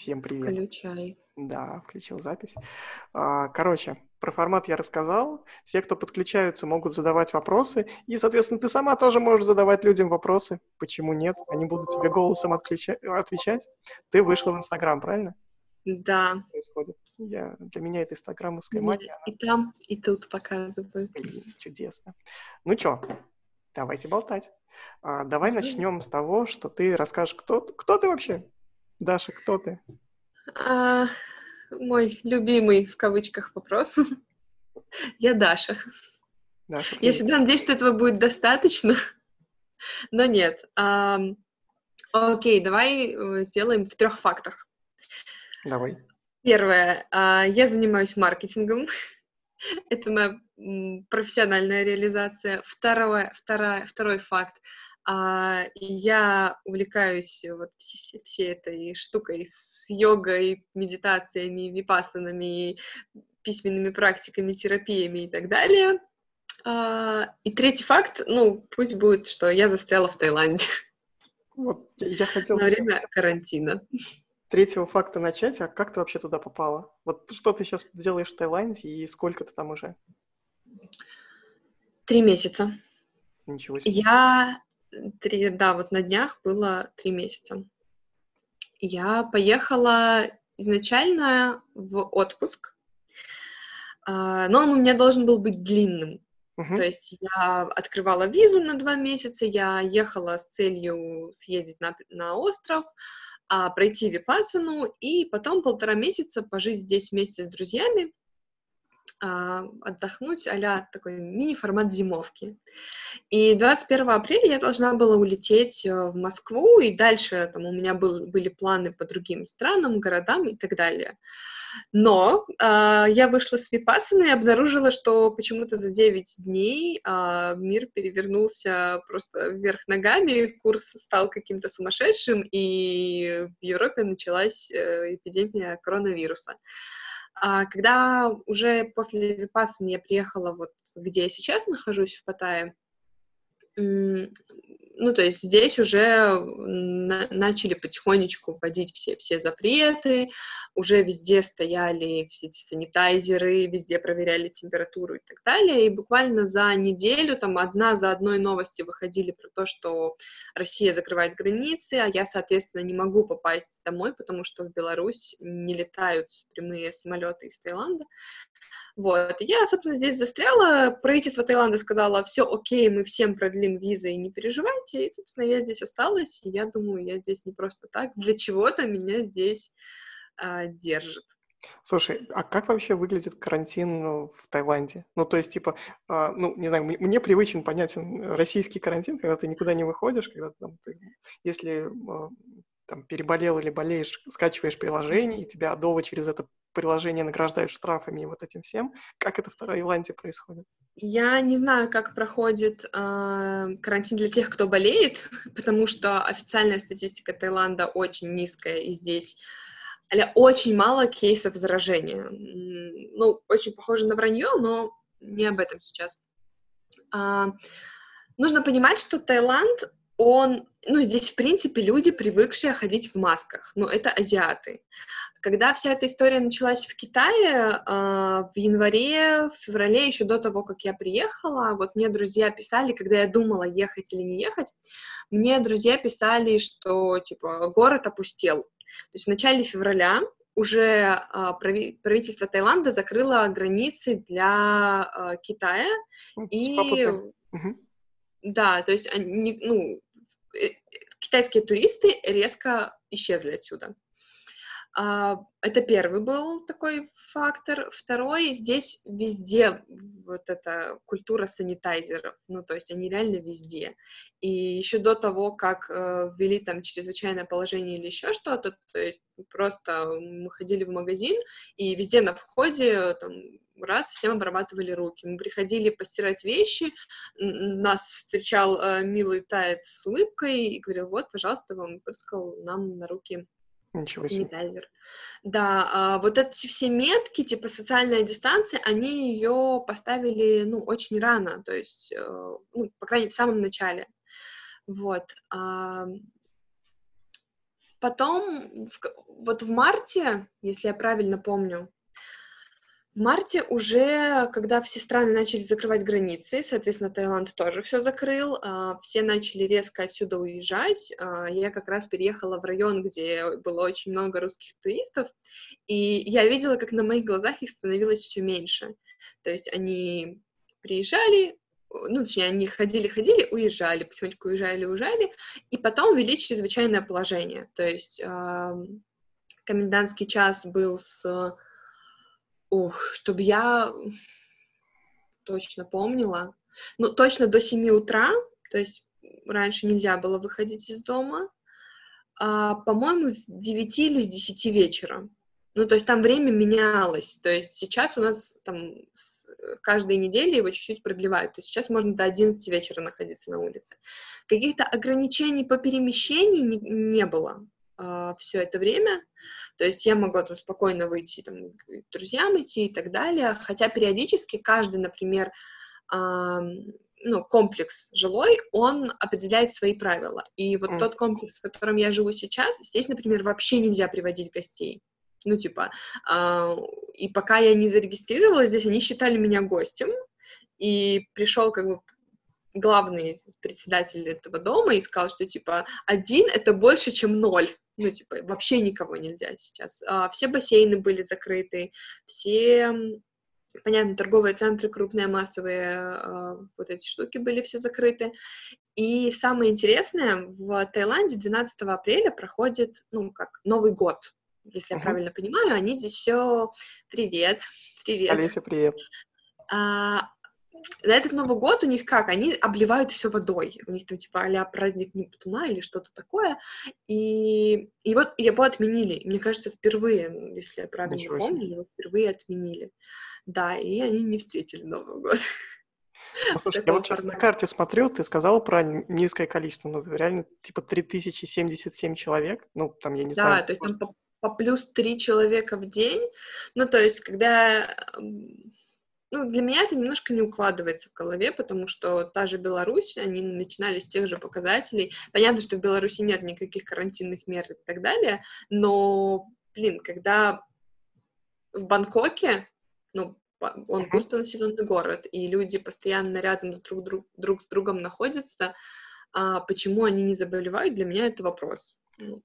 Всем привет. Включай. Да, включил запись. А, Короче, про формат я рассказал. Все, кто подключаются, могут задавать вопросы. И, соответственно, ты сама тоже можешь задавать людям вопросы. Почему нет? Они будут тебе голосом отключа- отвечать. Ты вышла в Инстаграм, правильно? Да. Происходит. Я, для меня это инстаграмовская магия. и там, и тут показываю. Блин, чудесно. Ну чё, давайте болтать. А, давай начнем с того, что ты расскажешь, кто, кто ты вообще? Даша, кто ты? А, мой любимый, в кавычках, вопрос. Я Даша. Даша, Я всегда надеюсь, что этого будет достаточно, но нет. Ам, Окей, давай э, сделаем в трех фактах. Давай. Первое. а, Я занимаюсь маркетингом. Это моя профессиональная реализация. Второе, вторая, второй факт. А, Я увлекаюсь вот все- всей этой штукой с йогой, медитациями, випассанами, письменными практиками, терапиями и так далее. А, И третий факт, ну, пусть будет, что я застряла в Таиланде Вот я, я хотел на время карантина. третьего факта начать, а как ты вообще туда попала? Вот что ты сейчас делаешь в Таиланде и сколько ты там уже? Три месяца. Ничего себе. Я три, да, вот на днях было три месяца. Я поехала изначально в отпуск, а, но он у меня должен был быть длинным. Мгм. То есть я открывала визу на два месяца, я ехала с целью съездить на, на остров, а, пройти випассану и потом полтора месяца пожить здесь вместе с друзьями, а, отдохнуть а такой мини-формат зимовки. И 21 апреля я должна была улететь э, в Москву, и дальше там у меня был, были планы по другим странам, городам и так далее. Но а, я вышла с Випассаны и обнаружила, что почему-то за 9 дней а, мир перевернулся просто вверх ногами, курс стал каким-то сумасшедшим, и в Европе началась э, эпидемия коронавируса. А когда уже после Випассаны я приехала вот где я сейчас нахожусь, в Паттайе, ну, то есть здесь уже на- начали потихонечку вводить все, все запреты, уже везде стояли все эти санитайзеры, везде проверяли температуру и так далее, и буквально за неделю там одна за одной новости выходили про то, что Россия закрывает границы, а я, соответственно, не могу попасть домой, потому что в Беларусь не летают прямые самолеты из Таиланда. Вот, я, собственно, здесь застряла, правительство Таиланда сказало, все окей, мы всем продлим визы, не переживайте, и, собственно, я здесь осталась, и я думаю, я здесь не просто так, для чего-то меня здесь а, держит. Слушай, а как вообще выглядит карантин ну, в Таиланде? Ну, то есть, типа, а, ну, не знаю, мне привычен, понятен российский карантин, когда ты никуда не выходишь, когда там, ты, если а, там переболел или болеешь, скачиваешь приложение, и тебя дома через это приложение награждают штрафами и вот этим всем. Как это в Таиланде происходит? Я не знаю, как проходит а, карантин для тех, кто болеет, потому что официальная статистика Таиланда очень низкая, и здесь очень мало кейсов заражения. Ну, очень похоже на вранье, но не об этом сейчас. А, нужно понимать, что Таиланд, он, ну, здесь, в принципе, люди, привыкшие ходить в масках, ну, это азиаты. Когда вся эта история началась в Китае, а, в январе, в феврале, еще до того, как я приехала, вот мне друзья писали, когда я думала, ехать или не ехать, мне друзья писали, что, типа, город опустел. То есть в начале февраля уже а, прави- правительство Таиланда закрыло границы для а, Китая, Ну, с и да, то есть они, ну, китайские туристы резко исчезли отсюда. А, Это первый был такой фактор. Второй, здесь везде вот эта культура санитайзеров, ну, то есть они реально везде. И еще до того, как э, ввели там чрезвычайное положение или еще что-то, то есть просто мы ходили в магазин, и везде на входе там раз всем обрабатывали руки. Мы приходили постирать вещи, нас встречал э, милый таец с улыбкой и говорил, вот, пожалуйста, вам прыскал нам на руки Ничего себе. Да, а, вот эти все метки, типа социальная дистанция, они ее поставили, ну, очень рано, то есть, э, ну, по крайней мере, в самом начале. Вот. а, потом, вот в марте, если я правильно помню, в марте уже, когда все страны начали закрывать границы, соответственно, Таиланд тоже все закрыл, а, все начали резко отсюда уезжать. А, я как раз переехала в район, где было очень много русских туристов, и я видела, как на моих глазах их становилось все меньше. То есть они приезжали, ну, точнее, они ходили-ходили, уезжали, потихонечку уезжали, уезжали, и потом ввели чрезвычайное положение. То есть комендантский час был с Ух, чтобы я точно помнила. Ну, точно до 7 утра, то есть раньше нельзя было выходить из дома. А, по-моему, с 9 или с 10 вечера. Ну, то есть там время менялось. То есть сейчас у нас там с, каждой неделе его чуть-чуть продлевают. То есть сейчас можно до 11 вечера находиться на улице. Каких-то ограничений по перемещению не, не было э, все это время. То есть я могла там спокойно выйти, там, к друзьям идти и так далее. Хотя периодически каждый, например, ну, комплекс жилой, он определяет свои правила. И вот mm. тот комплекс, в котором я живу сейчас, здесь, например, вообще нельзя приводить гостей. Ну, типа, э, и пока я не зарегистрировалась здесь, они считали меня гостем, и пришел как бы главный председатель этого дома и сказал, что, типа, один — это больше, чем ноль. Ну, типа, вообще никого нельзя сейчас. А, все бассейны были закрыты, все, понятно, торговые центры, крупные массовые а, вот эти штуки были все закрыты. И самое интересное, в Таиланде 12 апреля проходит, ну, как Новый год, если uh-huh. я правильно понимаю, они здесь все привет, привет. Олеся, привет. А, на этот Новый год у них как? Они обливают все водой. У них там типа а праздник Нептуна или что-то такое. И, и вот его отменили. Мне кажется, впервые, если я правильно Ничего помню, его впервые отменили. Да, и они не встретили Новый год. Ну, слушай, я вот сейчас на карте смотрю, ты сказал про низкое количество, ну, реально, типа 3077 человек, ну, там, я не да, знаю. Да, то есть там по, по плюс 3 человека в день, ну, то есть, когда ну, для меня это немножко не укладывается в голове, потому что та же Беларусь, они начинали с тех же показателей. Понятно, что в Беларуси нет никаких карантинных мер и так далее, но, блин, когда в Бангкоке, ну, он густонаселенный город, и люди постоянно рядом с друг, друг, друг с другом находятся, а почему они не заболевают, для меня это вопрос. Ну,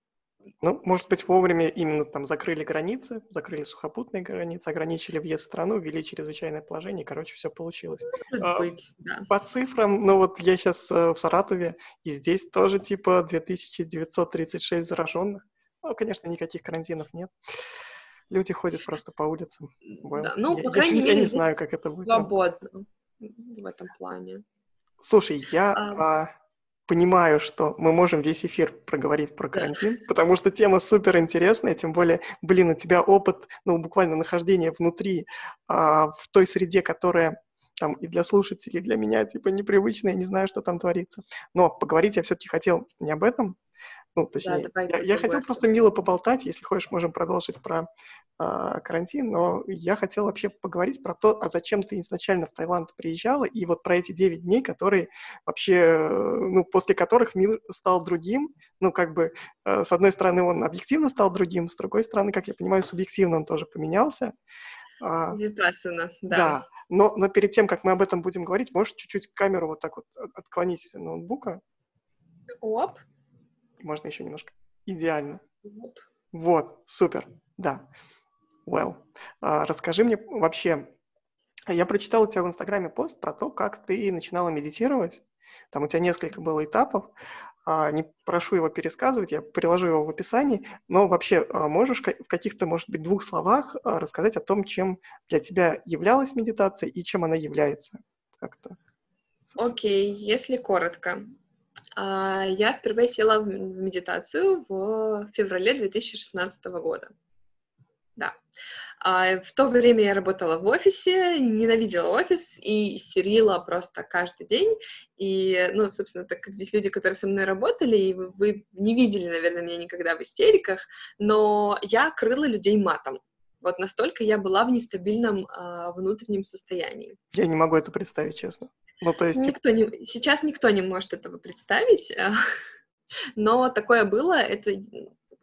ну, может быть, вовремя именно там закрыли границы, закрыли сухопутные границы, ограничили въезд в страну, ввели чрезвычайное положение, короче, все получилось. Может а, быть, да. По цифрам, ну вот я сейчас э, в Саратове, и здесь тоже типа 2936 зараженных. Ну, конечно, никаких карантинов нет. Люди ходят просто по улицам. Well, да, ну, я, по крайней я, мере, я не знаю, как это будет. Свободно в этом плане. Слушай, я... А... А, понимаю, что мы можем весь эфир проговорить про карантин, да. потому что тема супер интересная, тем более, блин, у тебя опыт, ну, буквально нахождения внутри, а, в той среде, которая там и для слушателей, и для меня, типа, непривычная, не знаю, что там творится. Но поговорить я все-таки хотел не об этом, ну, точнее, да, давай, я, я хотел просто мило поболтать, если хочешь, можем продолжить про карантин, но я хотел вообще поговорить про то, а зачем ты изначально в Таиланд приезжала, и вот про эти 9 дней, которые вообще, ну, после которых мир стал другим, ну, как бы, э, с одной стороны, он объективно стал другим, с другой стороны, как я понимаю, субъективно он тоже поменялся. Випассана, да. Да, но, но перед тем, как мы об этом будем говорить, можешь чуть-чуть камеру вот так вот отклонить ноутбука? Оп можно еще немножко. Идеально. Вот, супер, да. Well. А, расскажи мне вообще, я прочитал у тебя в Инстаграме пост про то, как ты начинала медитировать. Там у тебя несколько было этапов. А, не прошу его пересказывать, я приложу его в описании. Но вообще а, можешь в каких-то, может быть, двух словах рассказать о том, чем для тебя являлась медитация и чем она является? Как-то. Окей, okay, если коротко. Я впервые села в медитацию в феврале 2016 года. Да. А, в то время я работала в офисе, ненавидела офис и истерила просто каждый день. И, ну, собственно, так как здесь люди, которые со мной работали, и вы, вы не видели, наверное, меня никогда в истериках, но я крыла людей матом. Вот настолько я была в нестабильном а, внутреннем состоянии. Я не могу это представить, честно. Ну, то есть... Никто не... Сейчас никто не может этого представить, но такое было. Это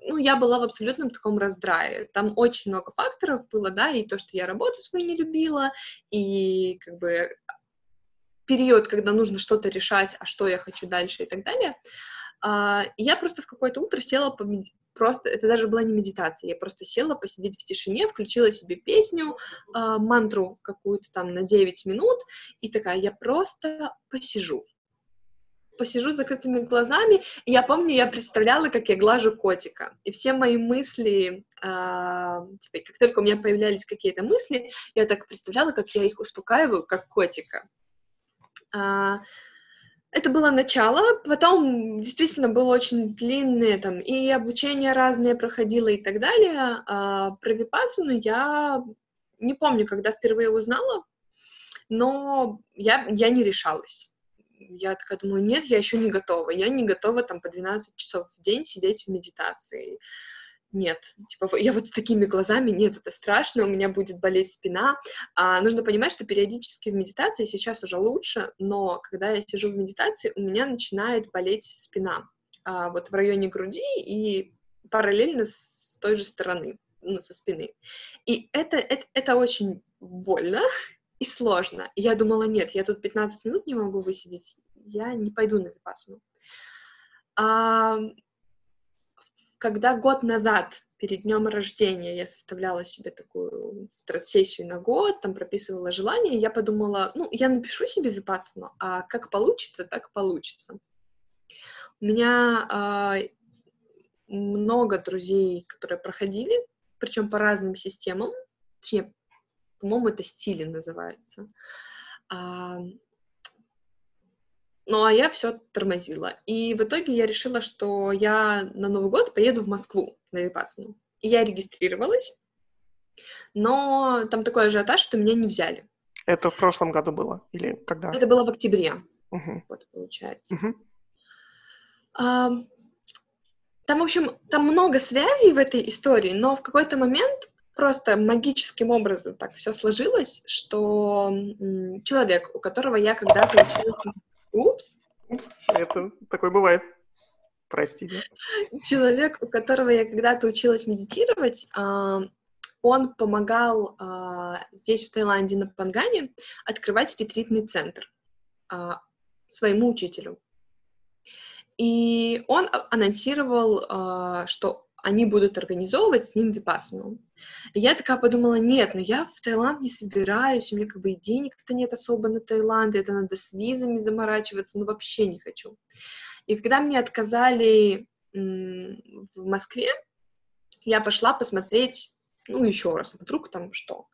ну, я была в абсолютном таком раздрае. Там очень много факторов было, да, и то, что я работу свою не любила, и как бы период, когда нужно что-то решать, а что я хочу дальше и так далее. А, я просто в какое-то утро села просто, это даже была не медитация, я просто села посидеть в тишине, включила себе песню, э, мантру какую-то там на 9 минут, и такая, я просто посижу. Посижу с закрытыми глазами, и я помню, я представляла, как я глажу котика, и все мои мысли, э, типа, как только у меня появлялись какие-то мысли, я так представляла, как я их успокаиваю, как котика. Э, это было начало, потом действительно было очень длинное, там, и обучение разное проходило и так далее. А про Випассану я не помню, когда впервые узнала, но я, я не решалась. Я такая думаю, нет, я еще не готова. Я не готова там по 12 часов в день сидеть в медитации нет, типа, я вот с такими глазами, нет, это страшно, у меня будет болеть спина. А, нужно понимать, что периодически в медитации сейчас уже лучше, но когда я сижу в медитации, у меня начинает болеть спина, а, вот в районе груди и параллельно с той же стороны, ну, со спины. И это, это, это очень больно и сложно. И я думала, нет, я тут 15 минут не могу высидеть, я не пойду на випассану. А, когда год назад, перед днем рождения, я составляла себе такую сессию на год, там прописывала желания, я подумала, ну, я напишу себе випассану, а как получится, так получится. У меня э, много друзей, которые проходили, причем по разным системам, точнее, по-моему, это стили называется. Ну, а я все тормозила. И в итоге я решила, что я на Новый год поеду в Москву на Випассану. И я регистрировалась, но там такой ажиотаж, что меня не взяли. Это в прошлом году было? Или когда? Это было в октябре. Угу. Вот, получается. Угу. А, там, в общем, там много связей в этой истории, но в какой-то момент просто магическим образом так все сложилось, что человек, у которого я когда-то училась Упс. Упс, это такое бывает. Простите. Человек, у которого я когда-то училась медитировать, а, он помогал а, здесь, в Таиланде, на Пангане, открывать ретритный центр а, своему учителю. И он анонсировал, что они будут организовывать с ним випасану. И я такая подумала, нет, ну я в Таиланд не собираюсь, у меня как бы и денег-то нет особо на Таиланд, это надо с визами заморачиваться, ну вообще не хочу. И когда мне отказали в Москве, я пошла посмотреть, ну, еще раз, вдруг там что.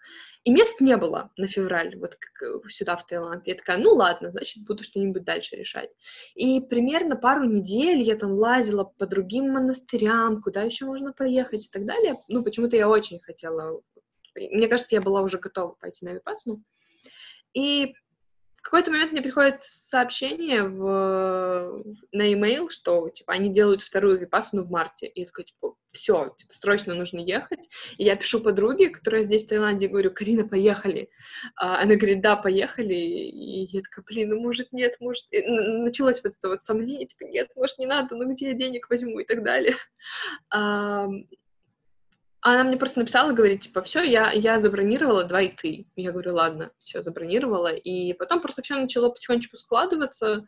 И мест не было на февраль, вот сюда, в Таиланд. Я такая, ну ладно, значит, буду что-нибудь дальше решать. И примерно пару недель я там лазила по другим монастырям, куда еще можно поехать и так далее. Ну, почему-то я очень хотела... Мне кажется, я была уже готова пойти на Випасну. И в какой-то момент мне приходит сообщение в, на e-mail, что, типа, они делают вторую випасану в марте. И я такая, типа, все, типа, срочно нужно ехать. И я пишу подруге, которая здесь, в Таиланде, говорю, Карина, поехали. А она говорит, да, поехали. И я такая, блин, ну, может, нет, может... И началось вот это вот сомнение, типа, нет, может, не надо, ну, где я денег возьму и так далее. А она мне просто написала, говорит, типа, все, я, я забронировала, давай ты. Я говорю, ладно, все, забронировала. И потом просто все начало потихонечку складываться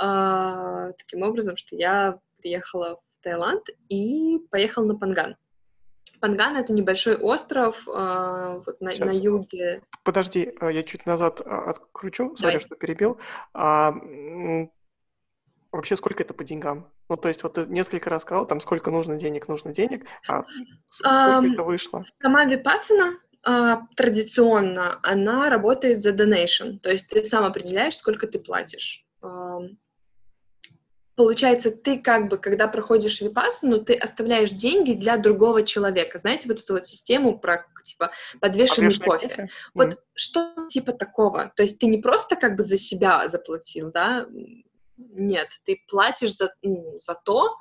э, таким образом, что я приехала в Таиланд и поехала на Панган. Панган — это небольшой остров э, вот на, на юге. Подожди, э, я чуть назад а, откручу, смотря что перебил. А, вообще сколько это по деньгам? Ну, то есть вот ты несколько раз сказал, там, сколько нужно денег, нужно денег, а сколько um, это вышло? Сама Випассана uh, традиционно, она работает за donation, то есть ты сам определяешь, сколько ты платишь. Uh, получается, ты как бы, когда проходишь випассану, ты оставляешь деньги для другого человека. Знаете, вот эту вот систему про, типа, подвешенный кофе. кофе. Вот mm. что типа такого. То есть ты не просто как бы за себя заплатил, да, нет, ты платишь за, ну, за то,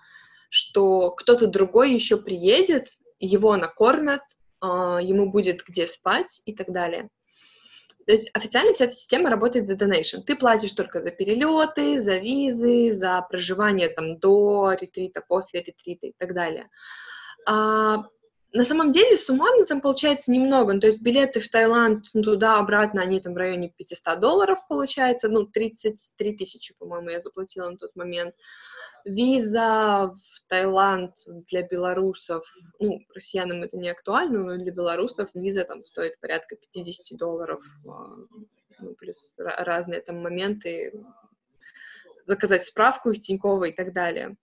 что кто-то другой еще приедет, его накормят, э, ему будет где спать и так далее. То есть официально вся эта система работает за donation. Ты платишь только за перелеты, за визы, за проживание там до ретрита, после ретрита и так далее. А, на самом деле суммарно там получается немного. Ну, то есть билеты в Таиланд ну, туда-обратно, они там в районе 500 долларов получается. Ну, 33 тысячи, по-моему, я заплатила на тот момент. Виза в Таиланд для белорусов, ну, россиянам это не актуально, но для белорусов виза там стоит порядка 50 долларов, а, ну, плюс разные там моменты, заказать справку из Тинькова и так далее.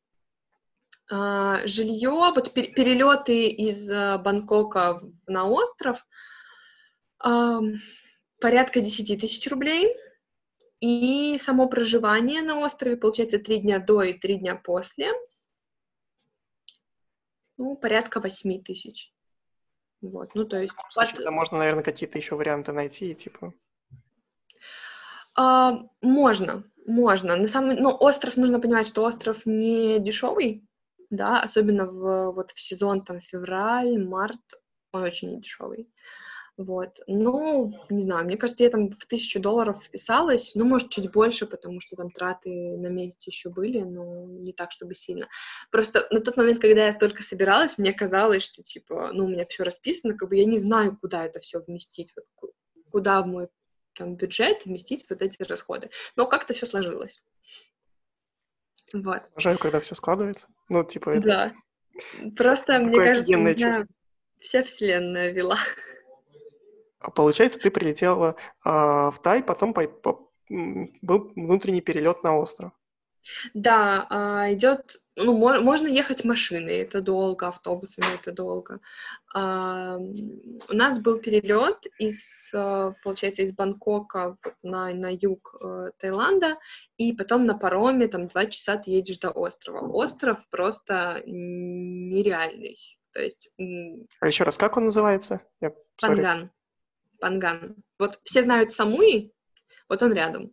А, жилье, вот перелеты из э, Бангкока на остров, порядка 10 тысяч рублей, и само проживание на острове, получается, три дня до и три дня после, ну, порядка 8 тысяч. Вот, ну, то есть... Случае, под... можно, наверное, какие-то еще варианты найти, типа... А, можно, можно. На самом... Ну, остров, нужно понимать, что остров не дешевый, да, особенно в, вот в сезон там февраль, март, он очень дешевый. Вот. Ну, не знаю, мне кажется, я там в тысячу долларов вписалась, ну, может, чуть больше, потому что там траты на месте еще были, но не так, чтобы сильно. Просто на тот момент, когда я только собиралась, мне казалось, что, типа, ну, у меня все расписано, как бы я не знаю, куда это все вместить, вот, куда в мой там бюджет вместить вот эти расходы. Но как-то все сложилось. Вот. Обожаю, когда все складывается. Ну, типа, это... Да. Просто, мне кажется, меня вся вселенная вела. А получается, ты прилетела э, в Тай, потом по, по, был внутренний перелет на остров. Да, а, идет, ну, можно ехать машиной, это долго, автобусами это долго. А, у нас был перелет из, а, получается, из Бангкока на, на юг э, Таиланда, и потом на пароме там два часа ты едешь до острова. Остров просто нереальный. То есть... А еще раз, как он называется? Я, Панган. Панган. Вот все знают Самуи, вот он рядом.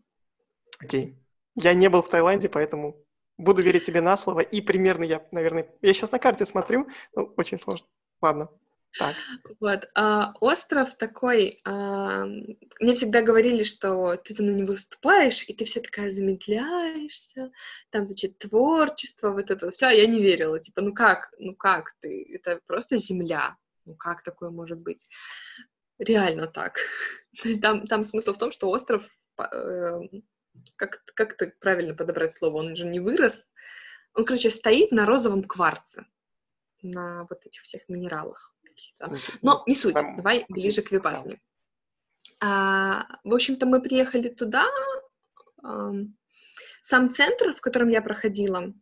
Окей. Я не был в Таиланде, поэтому буду верить тебе на слово. И примерно я, наверное, я сейчас на карте смотрю, ну, очень сложно. Ладно. Так. Вот, а, остров такой, а, мне всегда говорили, что ты на него выступаешь, и ты все такая замедляешься, там, значит, творчество, вот это все, а я не верила, типа, ну как, ну как ты, это просто земля, ну как такое может быть? Реально так. там, там смысл в том, что остров э, как, как это правильно подобрать слово, он же не вырос, он, короче, стоит на розовом кварце, на вот этих всех минералах каких-то. Но не суть, давай ближе к випасне. А, в общем-то, мы приехали туда, а, сам центр, в котором я проходила,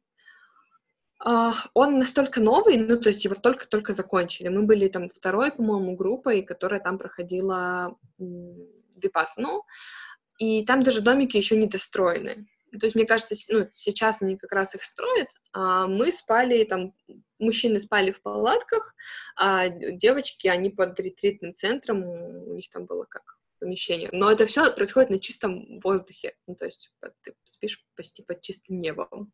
а, он настолько новый, ну, то есть его только-только закончили. Мы были там второй, по-моему, группой, которая там проходила випасну и там даже домики еще не достроены. То есть, мне кажется, ну, сейчас они как раз их строят, а мы спали там, мужчины спали в палатках, а девочки, они под ретритным центром, у них там было как помещение. Но это все происходит на чистом воздухе, ну, то есть ты спишь почти под чистым небом.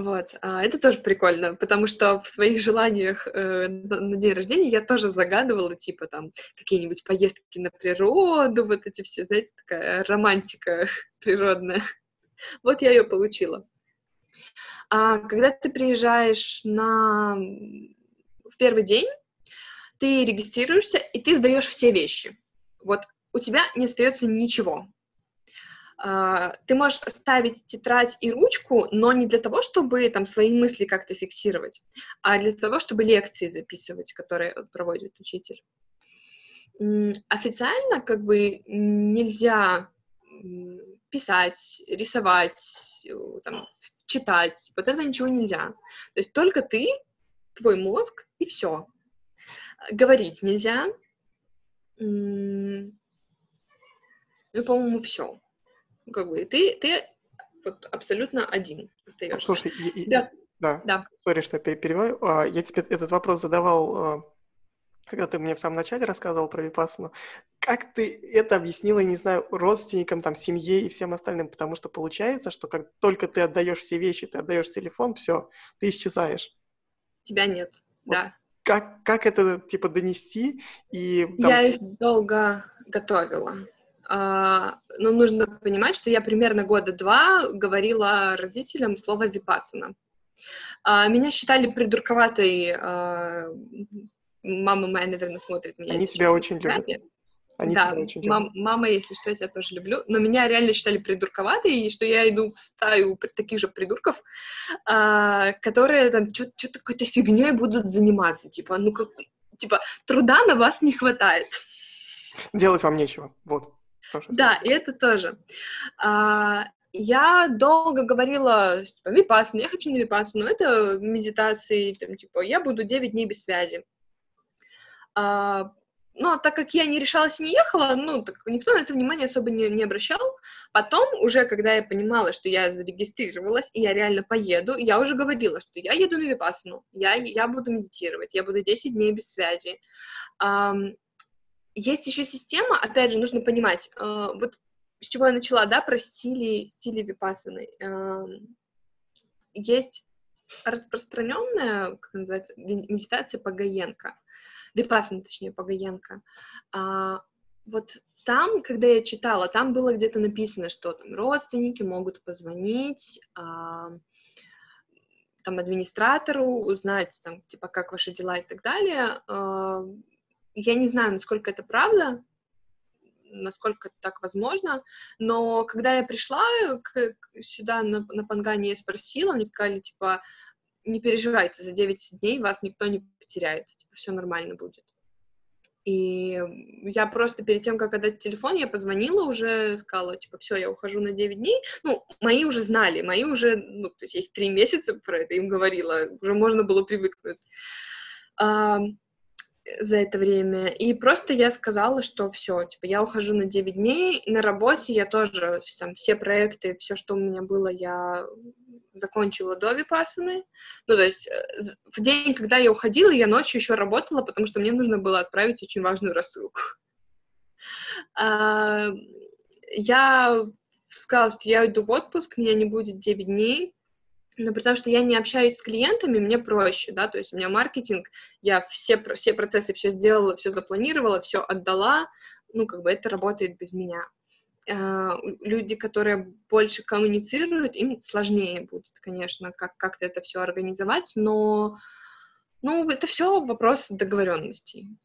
Вот, а, это тоже прикольно, потому что в своих желаниях э, на день рождения я тоже загадывала, типа, там, какие-нибудь поездки на природу, вот эти все, знаете, такая романтика природная. Вот я ее получила. А когда ты приезжаешь на... в первый день, ты регистрируешься, и ты сдаешь все вещи. Вот у тебя не остается ничего. Uh, ты можешь ставить тетрадь и ручку, но не для того, чтобы там свои мысли как-то фиксировать, а для того, чтобы лекции записывать, которые проводит учитель. Официально как бы нельзя писать, рисовать, там, читать, вот этого ничего нельзя. То есть только ты, твой мозг и все. Говорить нельзя. Ну, по-моему, все как бы ты, ты вот абсолютно один остаешься. Слушай, я, да. да, сори, что я перебиваю. А, я тебе этот вопрос задавал, а, когда ты мне в самом начале рассказывал про Випассану. Как ты это объяснила, не знаю, родственникам, там, семье и всем остальным? Потому что получается, что как только ты отдаешь все вещи, ты отдаешь телефон, все, ты исчезаешь. Тебя нет, вот. да. Как, как это, типа, донести? И, там... Я их долго готовила. Uh, но нужно понимать, что я примерно года два говорила родителям слово «випасана». Uh, меня считали придурковатой, uh, мама моя, наверное, смотрит меня. Они тебя очень любят. Они да, очень мам, мама, если что, я тебя тоже люблю. Но меня реально считали придурковатой, и что я иду в стаю таких же придурков, а, которые там что-то какой-то фигней будут заниматься. Типа, ну как, типа, труда на вас не хватает. Делать вам нечего. Вот. Да, и это тоже. А, я долго говорила, типа, випассана, я хочу на випассану, это медитации, там, типа, я буду 9 дней без связи. А, но так как я не решалась и не ехала, ну, так никто на это внимание особо не, не обращал. Потом, уже когда я понимала, что я зарегистрировалась, и я реально поеду, я уже говорила, что я еду на Випасну, я, я буду медитировать, я буду 10 дней без связи. Um, есть еще система, опять же, нужно понимать, uh, вот с чего я начала, да, про стили, стили Випасаны. Uh, есть распространенная, как называется, медитация Пагаенко Випасана, точнее, Пагаенко. А, вот там, когда я читала, там было где-то написано, что там родственники могут позвонить а, там администратору, узнать там типа как ваши дела и так далее. Я не знаю, насколько это правда, насколько так возможно, но когда я пришла к, сюда на, на Пангане, я спросила, мне сказали, типа, не переживайте, за 9 дней вас никто не потеряет все нормально будет. И я просто перед тем, как отдать телефон, я позвонила уже, сказала, типа, все, я ухожу на 9 дней. Ну, мои уже знали, мои уже, ну, то есть я их три месяца про это им говорила, уже можно было привыкнуть за это время. И просто я сказала, что все, типа, я ухожу на 9 дней. На работе я тоже, там, все проекты, все, что у меня было, я закончила до Випассаны. Ну, то есть э, в день, когда я уходила, я ночью еще работала, потому что мне нужно было отправить очень важную рассылку. А, я сказала, что я иду в отпуск, меня не будет 9 дней, но потому что я не общаюсь с клиентами, мне проще, да, то есть у меня маркетинг, я все, все процессы все сделала, все запланировала, все отдала, ну, как бы это работает без меня. А, люди, которые больше коммуницируют, им сложнее будет, конечно, как как-то это все организовать, но ну, это все вопрос договоренностей.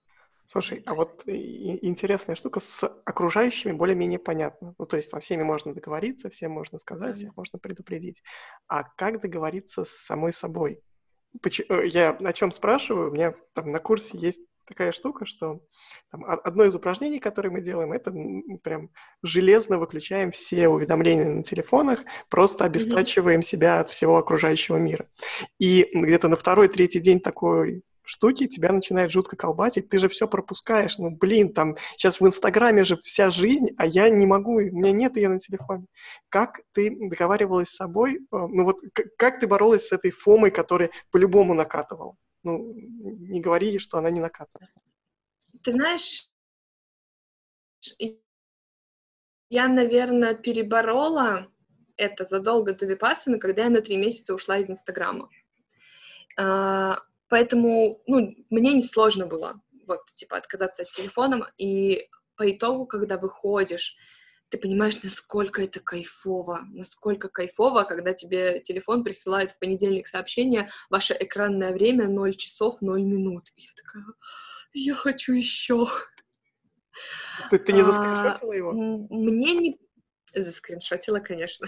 Слушай, а вот интересная штука с окружающими более-менее понятно. Ну, то есть со всеми можно договориться, всем можно сказать, всех можно предупредить. А как договориться с самой собой? Э, я о чем спрашиваю? У меня там на курсе есть такая штука, что там, одно из упражнений, которые мы делаем, это прям железно выключаем все уведомления на телефонах, просто обестачиваем mm-hmm. себя от всего окружающего мира. И где-то на второй-третий день такой штуки тебя начинает жутко колбасить, ты же все пропускаешь, ну, блин, там, сейчас в Инстаграме же вся жизнь, а я не могу, у меня нет ее на телефоне. Как ты договаривалась с собой, э, ну, вот, как ты боролась с этой фомой, которая по-любому накатывала? ну, не говори, что она не накатывает. Ты знаешь, я, наверное, переборола это задолго до Випассаны, когда я на три месяца ушла из Инстаграма. Поэтому, ну, мне не сложно было, вот, типа, отказаться от телефона, и по итогу, когда выходишь ты понимаешь, насколько это кайфово, насколько кайфово, когда тебе телефон присылает в понедельник сообщение, ваше экранное время 0 часов 0 минут. И я такая, я хочу еще. Ты, ты не а, заскриншотила его? Мне не... Заскриншотила, конечно.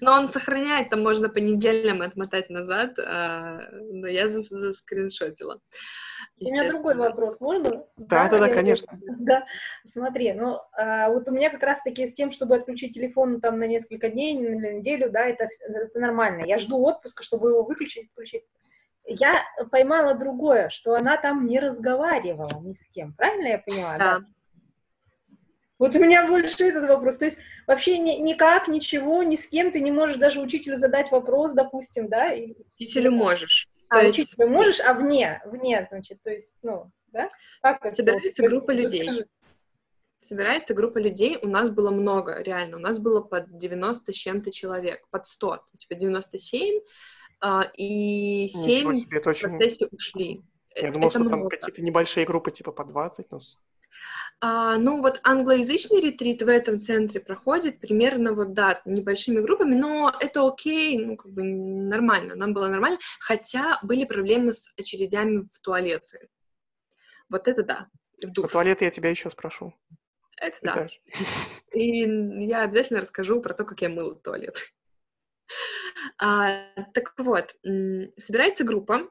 Но он сохраняет, там можно по неделям отмотать назад, а, но я заскриншотила. У меня другой вопрос, можно? Да, да, да, конечно. Да, смотри, ну, а, вот у меня как раз-таки с тем, чтобы отключить телефон там на несколько дней, на неделю, да, это, это нормально. Я жду отпуска, чтобы его выключить, включить. Я поймала другое, что она там не разговаривала ни с кем, правильно я поняла? Да. да? Вот у меня больше этот вопрос. То есть вообще ни, никак, ничего, ни с кем ты не можешь даже учителю задать вопрос, допустим, да? И, учителю можешь. А, то учителю есть... можешь, а вне, вне, значит, то есть, ну, да? Как это? Собирается группа людей. Расскажи. Собирается группа людей, у нас было много, реально, у нас было под 90 с чем-то человек, под 100, типа 97, а, и 7 себе, в процессе очень... ушли. Я думал, это что много. там какие-то небольшие группы, типа по 20, но... А, ну, вот англоязычный ретрит в этом центре проходит примерно вот, да, небольшими группами, но это окей, ну, как бы нормально, нам было нормально, хотя были проблемы с очередями в туалеты. Вот это да, в душ. По туалет я тебя еще спрошу. Это да. И я обязательно расскажу про то, как я мыла туалет. А, так вот, собирается группа,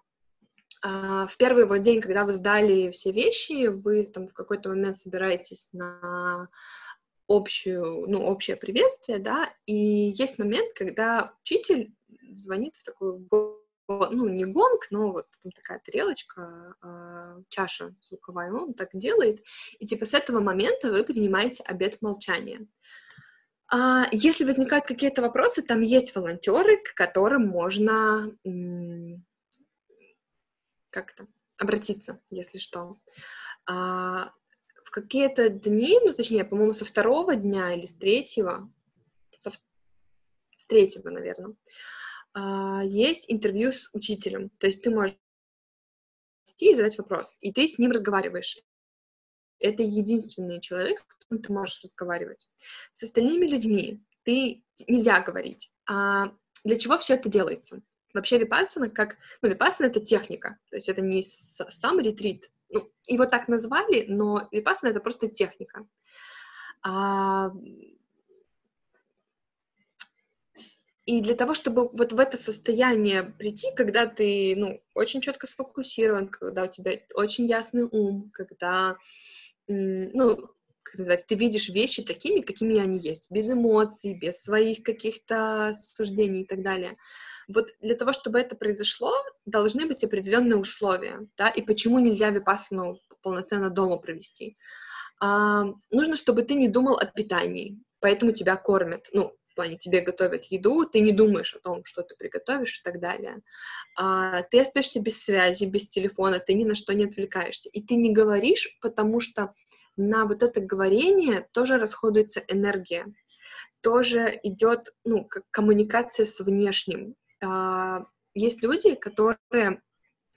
в первый вот день, когда вы сдали все вещи, вы там в какой-то момент собираетесь на общую, ну, общее приветствие, да, и есть момент, когда учитель звонит в такой ну, не гонг, но вот там такая тарелочка, э, чаша звуковая, он так делает, и типа с этого момента вы принимаете обед молчания. А, если возникают какие-то вопросы, там есть волонтеры, к которым можно как-то обратиться, если что. А, в какие-то дни, ну, точнее, по-моему, со второго дня или с третьего, со, с третьего, наверное, а, есть интервью с учителем. То есть ты можешь идти и задать вопрос, и ты с ним разговариваешь. Это единственный человек, с которым ты можешь разговаривать. С остальными людьми ты нельзя говорить. А для чего все это делается? Вообще випассана как... Ну, випассана — это техника, то есть это не сам ретрит. Ну, его так назвали, но випассана — это просто техника. А... И для того, чтобы вот в это состояние прийти, когда ты, ну, очень четко сфокусирован, когда у тебя очень ясный ум, когда, ну, как называется, ты видишь вещи такими, какими они есть, без эмоций, без своих каких-то суждений и так далее. Вот для того, чтобы это произошло, должны быть определенные условия, да, и почему нельзя випассану полноценно дома провести. А, нужно, чтобы ты не думал о питании, поэтому тебя кормят, ну, в плане тебе готовят еду, ты не думаешь о том, что ты приготовишь и так далее. А, ты остаешься без связи, без телефона, ты ни на что не отвлекаешься, и ты не говоришь, потому что на вот это говорение тоже расходуется энергия, тоже идет, ну, как коммуникация с внешним, есть люди, которые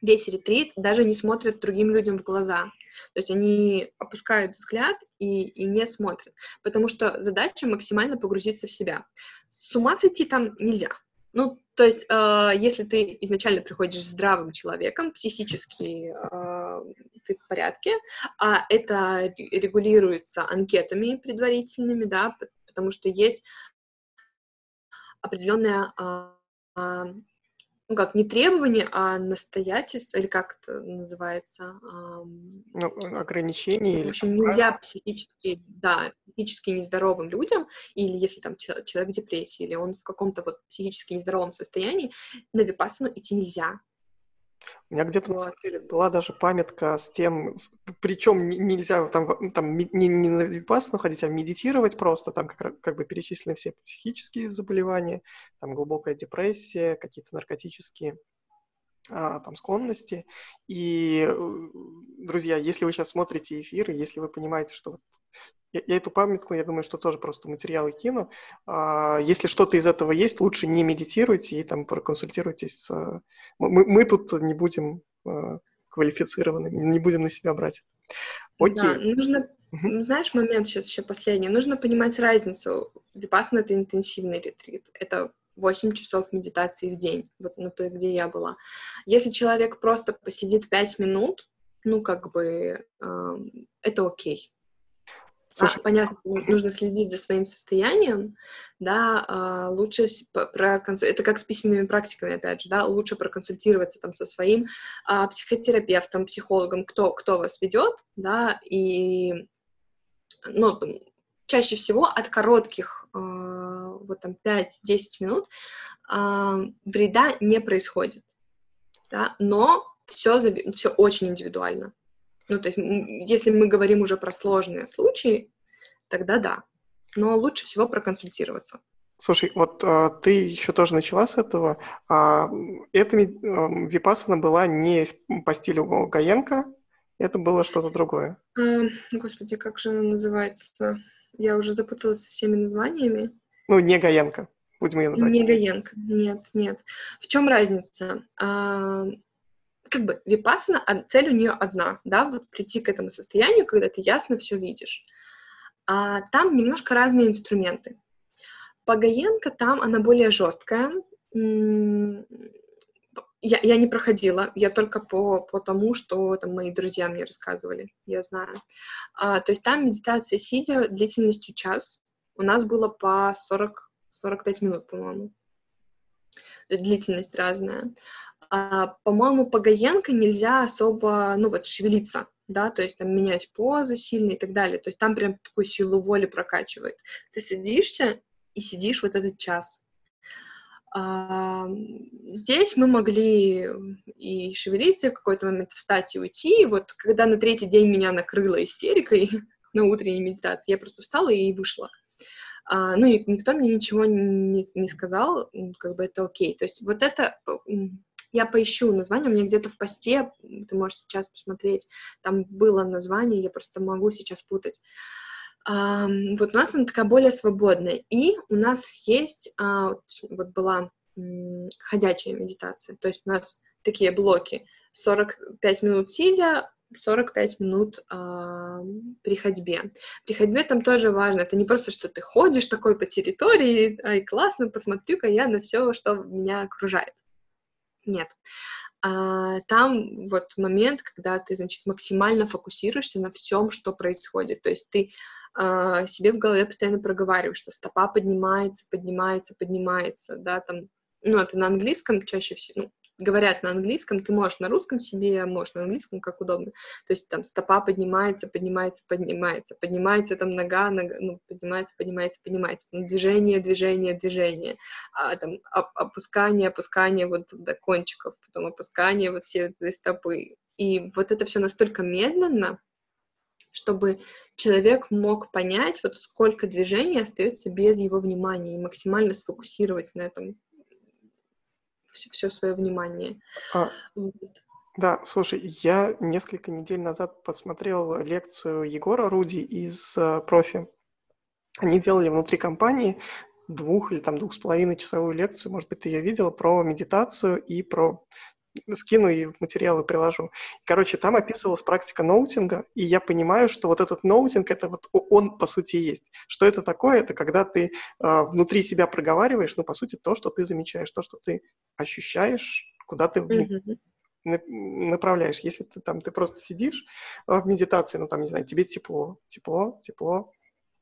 весь ретрит даже не смотрят другим людям в глаза. То есть они опускают взгляд и, и не смотрят, потому что задача максимально погрузиться в себя. С ума сойти там нельзя. Ну, то есть, э, если ты изначально приходишь здравым человеком, психически э, ты в порядке, а это регулируется анкетами предварительными, да, потому что есть определенная э, а, ну как, не требование, а настоятельство, или как это называется? Ну, ограничения. В общем, нельзя психически, да, психически нездоровым людям, или если там человек в депрессии, или он в каком-то вот психически нездоровом состоянии, на випассану идти нельзя. У меня где-то, на самом деле, была даже памятка с тем, причем нельзя там, там не, не на випассану ходить, а медитировать просто, там как, как бы перечислены все психические заболевания, там глубокая депрессия, какие-то наркотические а, там склонности. И, э, друзья, если вы сейчас смотрите эфир, если вы понимаете, что я, я эту памятку, я думаю, что тоже просто материалы кину. А, если что-то из этого есть, лучше не медитируйте и там проконсультируйтесь. С... Мы, мы тут не будем а, квалифицированными, не будем на себя брать. Окей. Да, нужно, угу. знаешь, момент сейчас еще последний. Нужно понимать разницу. Випассана — это интенсивный ретрит. Это 8 часов медитации в день, вот на той, где я была. Если человек просто посидит 5 минут, ну, как бы, э, это окей. Слушай. А, понятно, нужно следить за своим состоянием, да, а, лучше проконсуль... это как с письменными практиками, опять же, да, лучше проконсультироваться там со своим а, психотерапевтом, психологом, кто, кто вас ведет, да, и, ну, там, чаще всего от коротких, а, вот там 5-10 минут а, вреда не происходит, да, но все, все очень индивидуально. Ну, то есть, если мы говорим уже про сложные случаи, тогда да. Но лучше всего проконсультироваться. Слушай, вот а, ты еще тоже начала с этого. А, эта а, випасана была не по стилю Гаенко, это было что-то другое. А, господи, как же она называется? Я уже запуталась со всеми названиями. Ну, не Гаенко, будем ее называть. Не Гаенко, нет, нет. В чем разница? А, как бы випасана, а цель у нее одна, да, вот прийти к этому состоянию, когда ты ясно все видишь. А там немножко разные инструменты. Пагаенко там, она более жесткая. Я, я не проходила, я только по, по тому, что там мои друзья мне рассказывали, я знаю. А, то есть там медитация сидя длительностью час. У нас было по 40, 45 минут, по-моему. Длительность разная. А, по-моему, по Гаенко нельзя особо, ну вот, шевелиться, да, то есть там менять позы сильно и так далее. То есть там прям такую силу воли прокачивает. Ты садишься и сидишь вот этот час. А, здесь мы могли и шевелиться, в какой-то момент встать и уйти. Вот когда на третий день меня накрыло истерикой на утренней медитации, я просто встала и вышла. А, ну, и никто мне ничего не, не сказал, как бы это окей. То есть вот это я поищу название, у меня где-то в посте, ты можешь сейчас посмотреть, там было название, я просто могу сейчас путать. Вот у нас она такая более свободная. И у нас есть, а, вот была ходячая медитация, то есть у нас такие блоки, 45 минут сидя, 45 минут э, при ходьбе. При ходьбе там тоже важно, это не просто, что ты ходишь такой по территории, ай, классно, посмотрю-ка я на все, что меня окружает. Нет. А, там вот момент, когда ты, значит, максимально фокусируешься на всем, что происходит. То есть ты а, себе в голове постоянно проговариваешь, что стопа поднимается, поднимается, поднимается, да, там, ну, это на английском чаще всего, ну, говорят на английском, ты можешь на русском себе, можешь на английском, как удобно. То есть там стопа поднимается, поднимается, поднимается, поднимается там нога, нога ну, поднимается, поднимается, поднимается. Ну, движение, движение, движение. А, там оп- опускание, опускание вот до кончиков, потом опускание вот все этой стопы. И вот это все настолько медленно, чтобы человек мог понять, вот сколько движений остается без его внимания и максимально сфокусировать на этом все, все свое внимание. А, вот. Да, слушай, я несколько недель назад посмотрел лекцию Егора Руди из uh, профи. Они делали внутри компании двух или там двух с половиной часовую лекцию, может быть, ты ее видела, про медитацию и про скину и в материалы приложу. Короче, там описывалась практика ноутинга, и я понимаю, что вот этот ноутинг, это вот он, по сути, есть. Что это такое? Это когда ты э, внутри себя проговариваешь, ну, по сути, то, что ты замечаешь, то, что ты ощущаешь, куда ты mm-hmm. направляешь. Если ты там, ты просто сидишь э, в медитации, ну, там, не знаю, тебе тепло, тепло, тепло,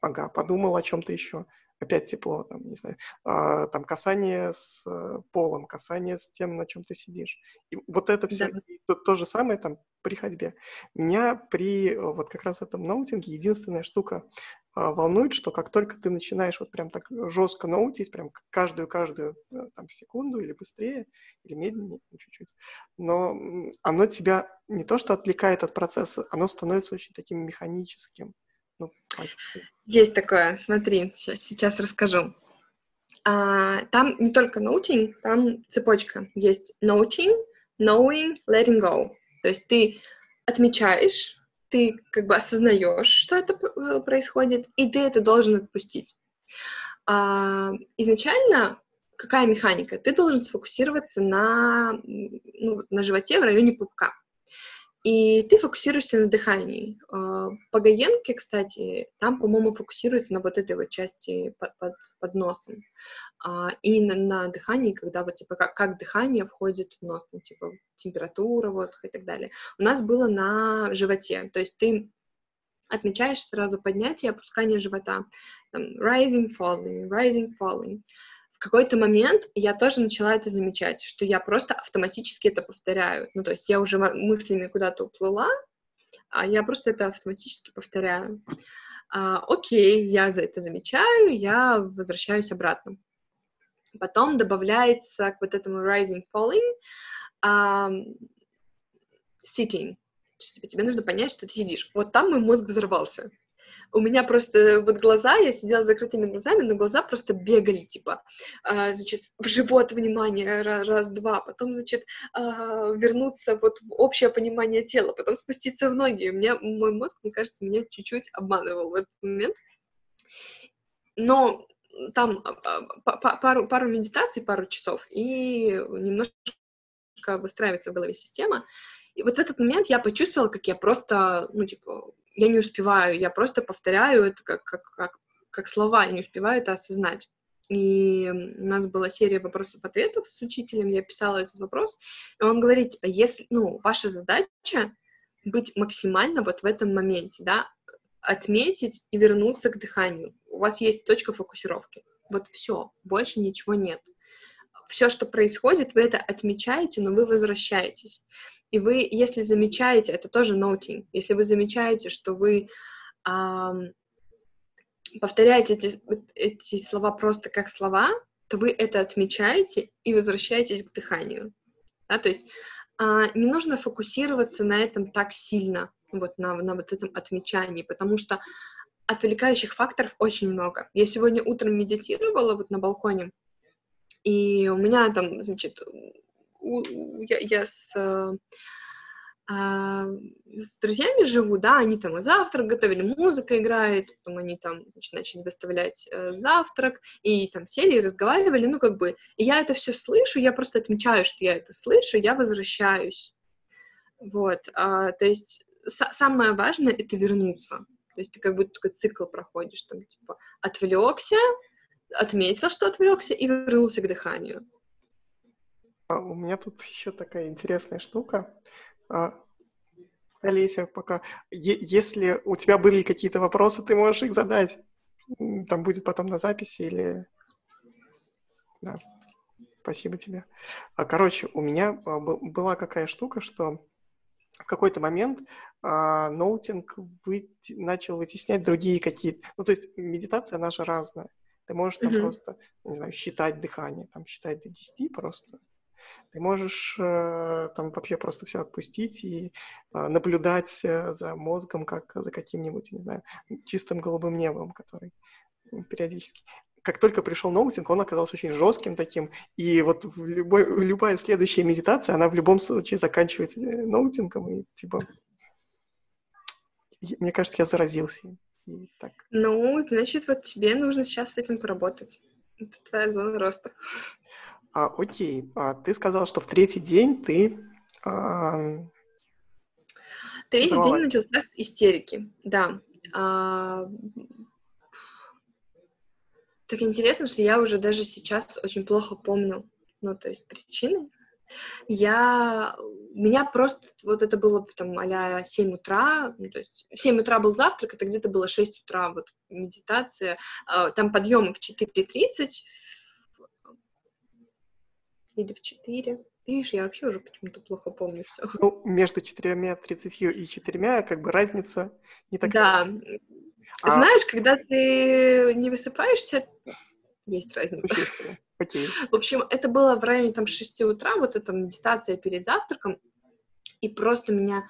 ага, подумал о чем-то еще, опять тепло, там, не знаю, а, там касание с э, полом, касание с тем, на чем ты сидишь. И вот это все, да. то, то же самое там при ходьбе. Меня при э, вот как раз этом ноутинге единственная штука а, волнует, что как только ты начинаешь вот прям так жестко ноутить, прям каждую-каждую э, там секунду или быстрее, или медленнее чуть-чуть, но оно тебя не то что отвлекает от процесса, оно становится очень таким механическим. Ну, Есть такое, смотри, сейчас, сейчас расскажу. А, там не только noting, там цепочка. Есть noting, knowing, letting go. То есть ты отмечаешь, ты как бы осознаешь, что это э, происходит, и ты это должен отпустить. А, изначально какая механика? Ты должен сфокусироваться на, ну, на животе в районе пупка и ты фокусируешься на дыхании. А, по Гаенке, кстати, там, по-моему, фокусируется на вот этой вот части под, под, под носом. А, и на, на дыхании, когда вот, типа, как, как дыхание входит в нос, ну, типа, температура воздуха и так далее. У нас было на животе, то есть ты отмечаешь сразу поднятие и опускание живота. Там, rising, falling, rising, falling в какой-то момент я тоже начала это замечать, что я просто автоматически это повторяю. Ну, то есть я уже мыслями куда-то уплыла, а я просто это автоматически повторяю. А, окей, я за это замечаю, я возвращаюсь обратно. Потом добавляется к вот этому rising, falling um, sitting. Типа, тебе нужно понять, что ты сидишь. Вот там мой мозг взорвался у меня просто вот глаза, я сидела с закрытыми глазами, но глаза просто бегали, типа, а, значит, в живот внимание, раз-два, потом, значит, а, вернуться вот в общее понимание тела, потом спуститься в ноги. У меня, мой мозг, мне кажется, меня чуть-чуть обманывал в этот момент. Но там а, пару, пару медитаций, пару часов, и немножко выстраивается в голове система. И вот в этот момент я почувствовала, как я просто, ну, типа, я не успеваю, я просто повторяю это как, как, как, как слова, я не успеваю это осознать. И у нас была серия вопросов-ответов с учителем, я писала этот вопрос, и он говорит, типа, если, ну, ваша задача быть максимально вот в этом моменте, да, отметить и вернуться к дыханию. У вас есть точка фокусировки. Вот все, больше ничего нет. Все, что происходит, вы это отмечаете, но вы возвращаетесь. И вы, если замечаете, это тоже ноутинг, если вы замечаете, что вы эм, повторяете эти, эти слова просто как слова, то вы это отмечаете и возвращаетесь к дыханию. Да, то есть а, не нужно фокусироваться на этом так сильно, вот на, на вот этом отмечании, потому что отвлекающих факторов очень много. Я сегодня утром медитировала вот на балконе, и у меня там, значит, у, у, я, я с а, с друзьями живу, да, они там и завтрак готовили, музыка играет, потом они там, значит, начали выставлять э, завтрак, и там сели и разговаривали, ну, как бы, и я это все слышу, я просто отмечаю, что я это слышу, я возвращаюсь, вот, а, то есть самое важное — это вернуться, то есть ты как будто такой цикл проходишь, там, типа, отвлекся, отметил, что отвлекся, и вернулся к дыханию. А у меня тут еще такая интересная штука. А, Олеся, пока. Е- если у тебя были какие-то вопросы, ты можешь их задать. Там будет потом на записи или... Да. Спасибо тебе. А, короче, у меня была какая штука, что в какой-то момент а, ноутинг вы, начал вытеснять другие какие-то... Ну, то есть медитация, она же разная. Ты можешь там mm-hmm. просто, не знаю, считать дыхание, там считать до 10 просто, ты можешь э, там вообще просто все отпустить и э, наблюдать э, за мозгом, как за каким-нибудь, не знаю, чистым голубым небом, который периодически как только пришел ноутинг, он оказался очень жестким таким, и вот в любой, любая следующая медитация, она в любом случае заканчивается ноутингом, и типа, мне кажется, я заразился. И так. Ну, значит, вот тебе нужно сейчас с этим поработать. Это твоя зона роста. А, окей, а, ты сказал, что в третий день ты... А... Третий Завалась. день начался с истерики, да. А... Так интересно, что я уже даже сейчас очень плохо помню, ну, то есть причины. Я... Меня просто... Вот это было там а 7 утра, ну, то есть в 7 утра был завтрак, это где-то было 6 утра, вот медитация. А, там подъем в 4.30, или в 4. Видишь, я вообще уже почему-то плохо помню все. Ну, между четырьмя тридцатью и четырьмя как бы разница не такая. Да. А... Знаешь, когда ты не высыпаешься, есть разница. Окей. В общем, это было в районе там 6 утра, вот эта медитация перед завтраком, и просто меня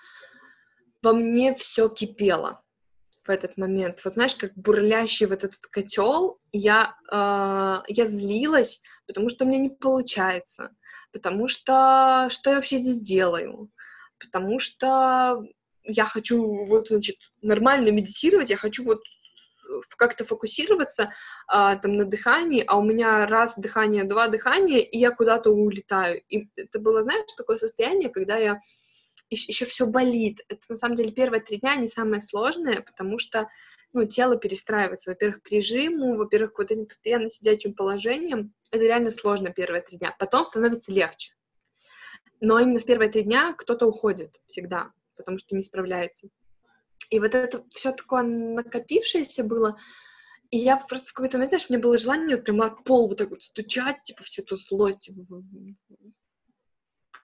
во мне все кипело в этот момент. Вот знаешь, как бурлящий вот этот котел, я, э, я злилась, потому что у меня не получается, потому что что я вообще здесь делаю, потому что я хочу вот, значит, нормально медитировать, я хочу вот как-то фокусироваться а, там на дыхании, а у меня раз дыхание, два дыхания, и я куда-то улетаю. И это было, знаешь, такое состояние, когда я еще все болит. Это на самом деле первые три дня не самое сложное, потому что ну, тело перестраивается, во-первых, к режиму, во-первых, к вот этим постоянно сидячим положением. Это реально сложно первые три дня. Потом становится легче. Но именно в первые три дня кто-то уходит всегда, потому что не справляется. И вот это все такое накопившееся было, и я просто в какой-то момент, знаешь, у меня было желание вот прямо пол вот так вот стучать, типа, всю эту злость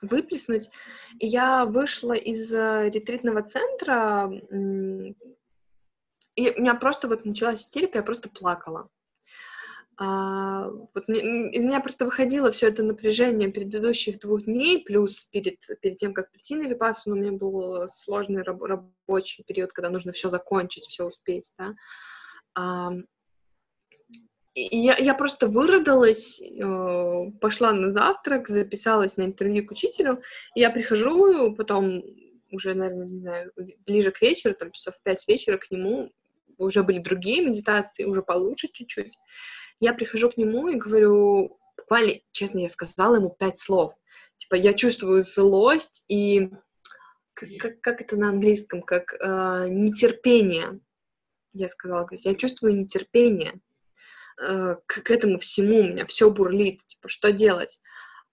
выплеснуть. И я вышла из э, ретритного центра, и у меня просто вот началась истерика, я просто плакала. А, вот мне, из меня просто выходило все это напряжение предыдущих двух дней, плюс перед, перед тем, как прийти на випассану, у меня был сложный раб, рабочий период, когда нужно все закончить, все успеть, да. А, я, я просто выродалась, э, пошла на завтрак, записалась на интервью к учителю, и я прихожу, потом уже, наверное, не знаю, ближе к вечеру, там часов в пять вечера к нему, уже были другие медитации, уже получше чуть-чуть. Я прихожу к нему и говорю, буквально, честно, я сказала ему пять слов. типа, я чувствую злость и как, как, как это на английском, как э, нетерпение. Я сказала, я чувствую нетерпение э, к, к этому всему, у меня все бурлит, типа, что делать?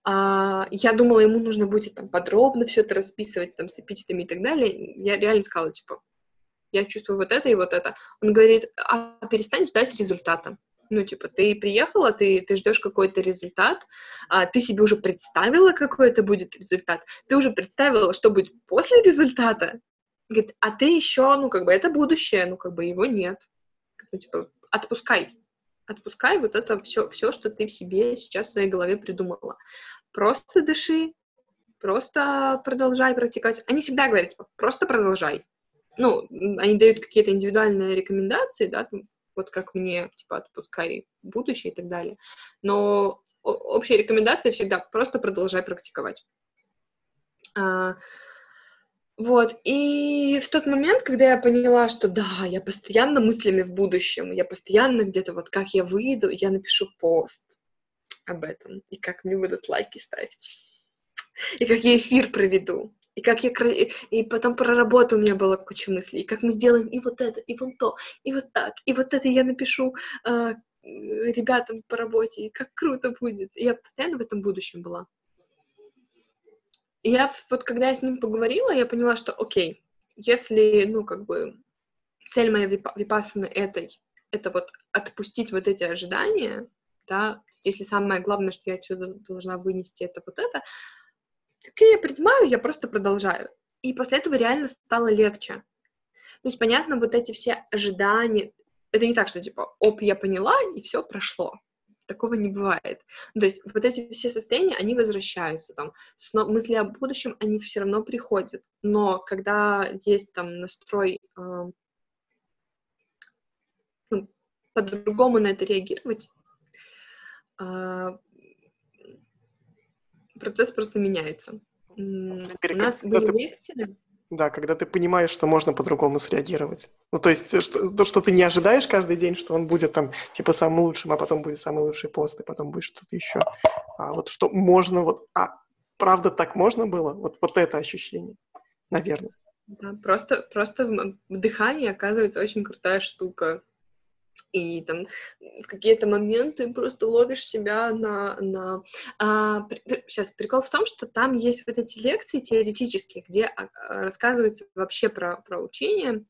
А, я думала, ему нужно будет там подробно все это расписывать, там, с эпитетами и так далее. Я реально сказала, типа, я чувствую вот это и вот это. Он говорит, а перестань ждать результата. Ну, типа, ты приехала, ты, ты ждешь какой-то результат, а, ты себе уже представила, какой это будет результат, ты уже представила, что будет после результата. Говорит, а ты еще, ну, как бы, это будущее, ну, как бы, его нет. Ну, типа, отпускай. Отпускай вот это все, все, что ты в себе сейчас в своей голове придумала. Просто дыши, просто продолжай практиковать. Они всегда говорят, типа, просто продолжай. Ну, они дают какие-то индивидуальные рекомендации, да, вот как мне, типа, отпускай будущее и так далее. Но общая рекомендация всегда просто продолжай практиковать. Вот, и в тот момент, когда я поняла, что да, я постоянно мыслями в будущем, я постоянно где-то вот как я выйду, я напишу пост об этом, и как мне будут лайки ставить, и как я эфир проведу, и как я... И потом про работу у меня была куча мыслей, и как мы сделаем и вот это, и вон то, и вот так, и вот это я напишу э, ребятам по работе, и как круто будет. И я постоянно в этом будущем была. Я вот когда я с ним поговорила, я поняла, что окей, если, ну, как бы, цель моей випассаны этой, это вот отпустить вот эти ожидания, да, если самое главное, что я отсюда должна вынести, это вот это, Окей, я принимаю, я просто продолжаю. И после этого реально стало легче. То есть, понятно, вот эти все ожидания, это не так, что типа, оп, я поняла, и все прошло. Такого не бывает. То есть вот эти все состояния, они возвращаются, там, сно- мысли о будущем, они все равно приходят. Но когда есть там настрой э, ну, по-другому на это реагировать, э, процесс просто меняется. У нас были лекции. Да, когда ты понимаешь, что можно по-другому среагировать. Ну, то есть, э, что, то, что ты не ожидаешь каждый день, что он будет там, типа, самым лучшим, а потом будет самый лучший пост, и потом будет что-то еще. А вот что можно, вот, а правда так можно было? Вот, вот это ощущение, наверное. Да, просто, просто дыхание, оказывается, очень крутая штука и там в какие-то моменты просто ловишь себя на... на... А, при, сейчас, прикол в том, что там есть вот эти лекции теоретические, где а, а, рассказывается вообще про, про учение,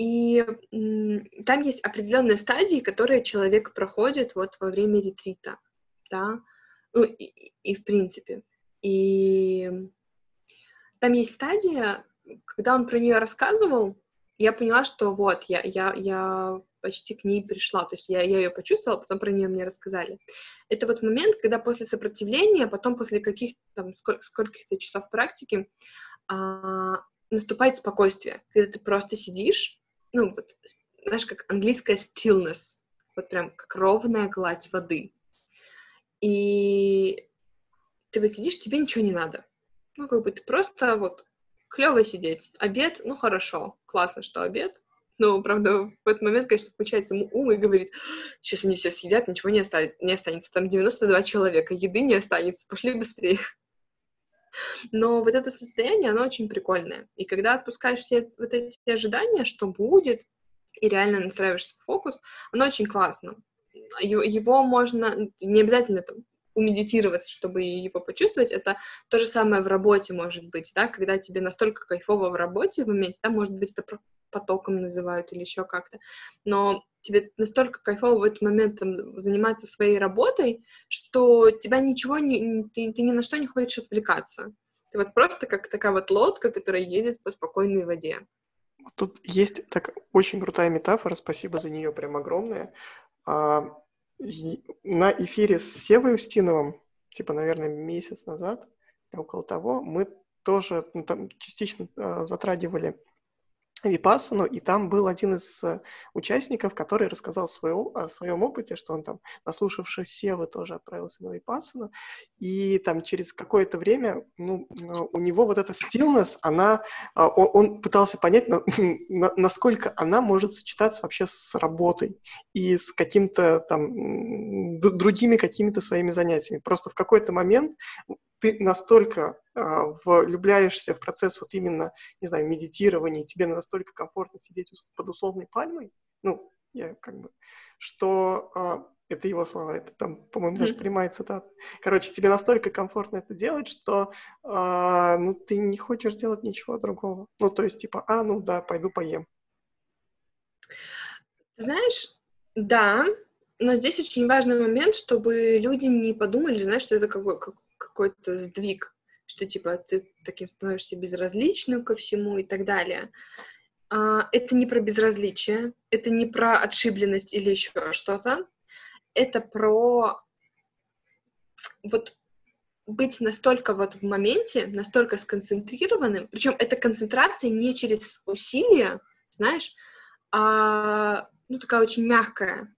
и м, там есть определенные стадии, которые человек проходит вот во время ретрита, да, ну и, и в принципе. И там есть стадия, когда он про нее рассказывал, я поняла, что вот, я, я, я почти к ней пришла, то есть я, я ее почувствовала, потом про нее мне рассказали. Это вот момент, когда после сопротивления, потом после каких-то там сколь, скольких-то часов практики а, наступает спокойствие, когда ты просто сидишь, ну вот, знаешь, как английская stillness, вот прям как ровная гладь воды. И ты вот сидишь, тебе ничего не надо. Ну, как бы ты просто вот клево сидеть. Обед, ну хорошо, классно, что обед. Но, правда, в этот момент, конечно, включается ум и говорит, сейчас они все съедят, ничего не, оставит, не останется. Там 92 человека, еды не останется, пошли быстрее. Но вот это состояние, оно очень прикольное. И когда отпускаешь все вот эти ожидания, что будет, и реально настраиваешься в фокус, оно очень классно. Его можно, не обязательно там умедитироваться, чтобы его почувствовать. Это то же самое в работе может быть, да, когда тебе настолько кайфово в работе в моменте, да, может быть, это потоком называют или еще как-то, но тебе настолько кайфово в этот момент там, заниматься своей работой, что тебя ничего не, ты, ты ни на что не хочешь отвлекаться. Ты вот просто как такая вот лодка, которая едет по спокойной воде. Тут есть так очень крутая метафора, спасибо за нее прям огромное. А, на эфире с Севой Устиновым, типа, наверное, месяц назад, около того, мы тоже ну, там частично э, затрагивали Випассану, и там был один из э, участников, который рассказал свое, о своем опыте, что он там, наслушавшись Севы, тоже отправился на Випассану, и там через какое-то время, ну, у него вот эта stillness, она, а, он, он пытался понять, на, на, насколько она может сочетаться вообще с работой и с каким-то там другими какими-то своими занятиями. Просто в какой-то момент ты настолько а, влюбляешься в процесс вот именно, не знаю, медитирования, тебе настолько комфортно сидеть под условной пальмой, ну, я как бы, что а, это его слова, это там, по-моему, даже прямая цитата. Короче, тебе настолько комфортно это делать, что а, ну, ты не хочешь делать ничего другого. Ну, то есть, типа, а, ну да, пойду поем. Знаешь, да, но здесь очень важный момент, чтобы люди не подумали, знаешь, что это какой, какой-то сдвиг что типа ты таким становишься безразличным ко всему и так далее. А, это не про безразличие, это не про отшибленность или еще что-то. Это про вот быть настолько вот в моменте, настолько сконцентрированным, причем эта концентрация не через усилия, знаешь, а ну такая очень мягкая.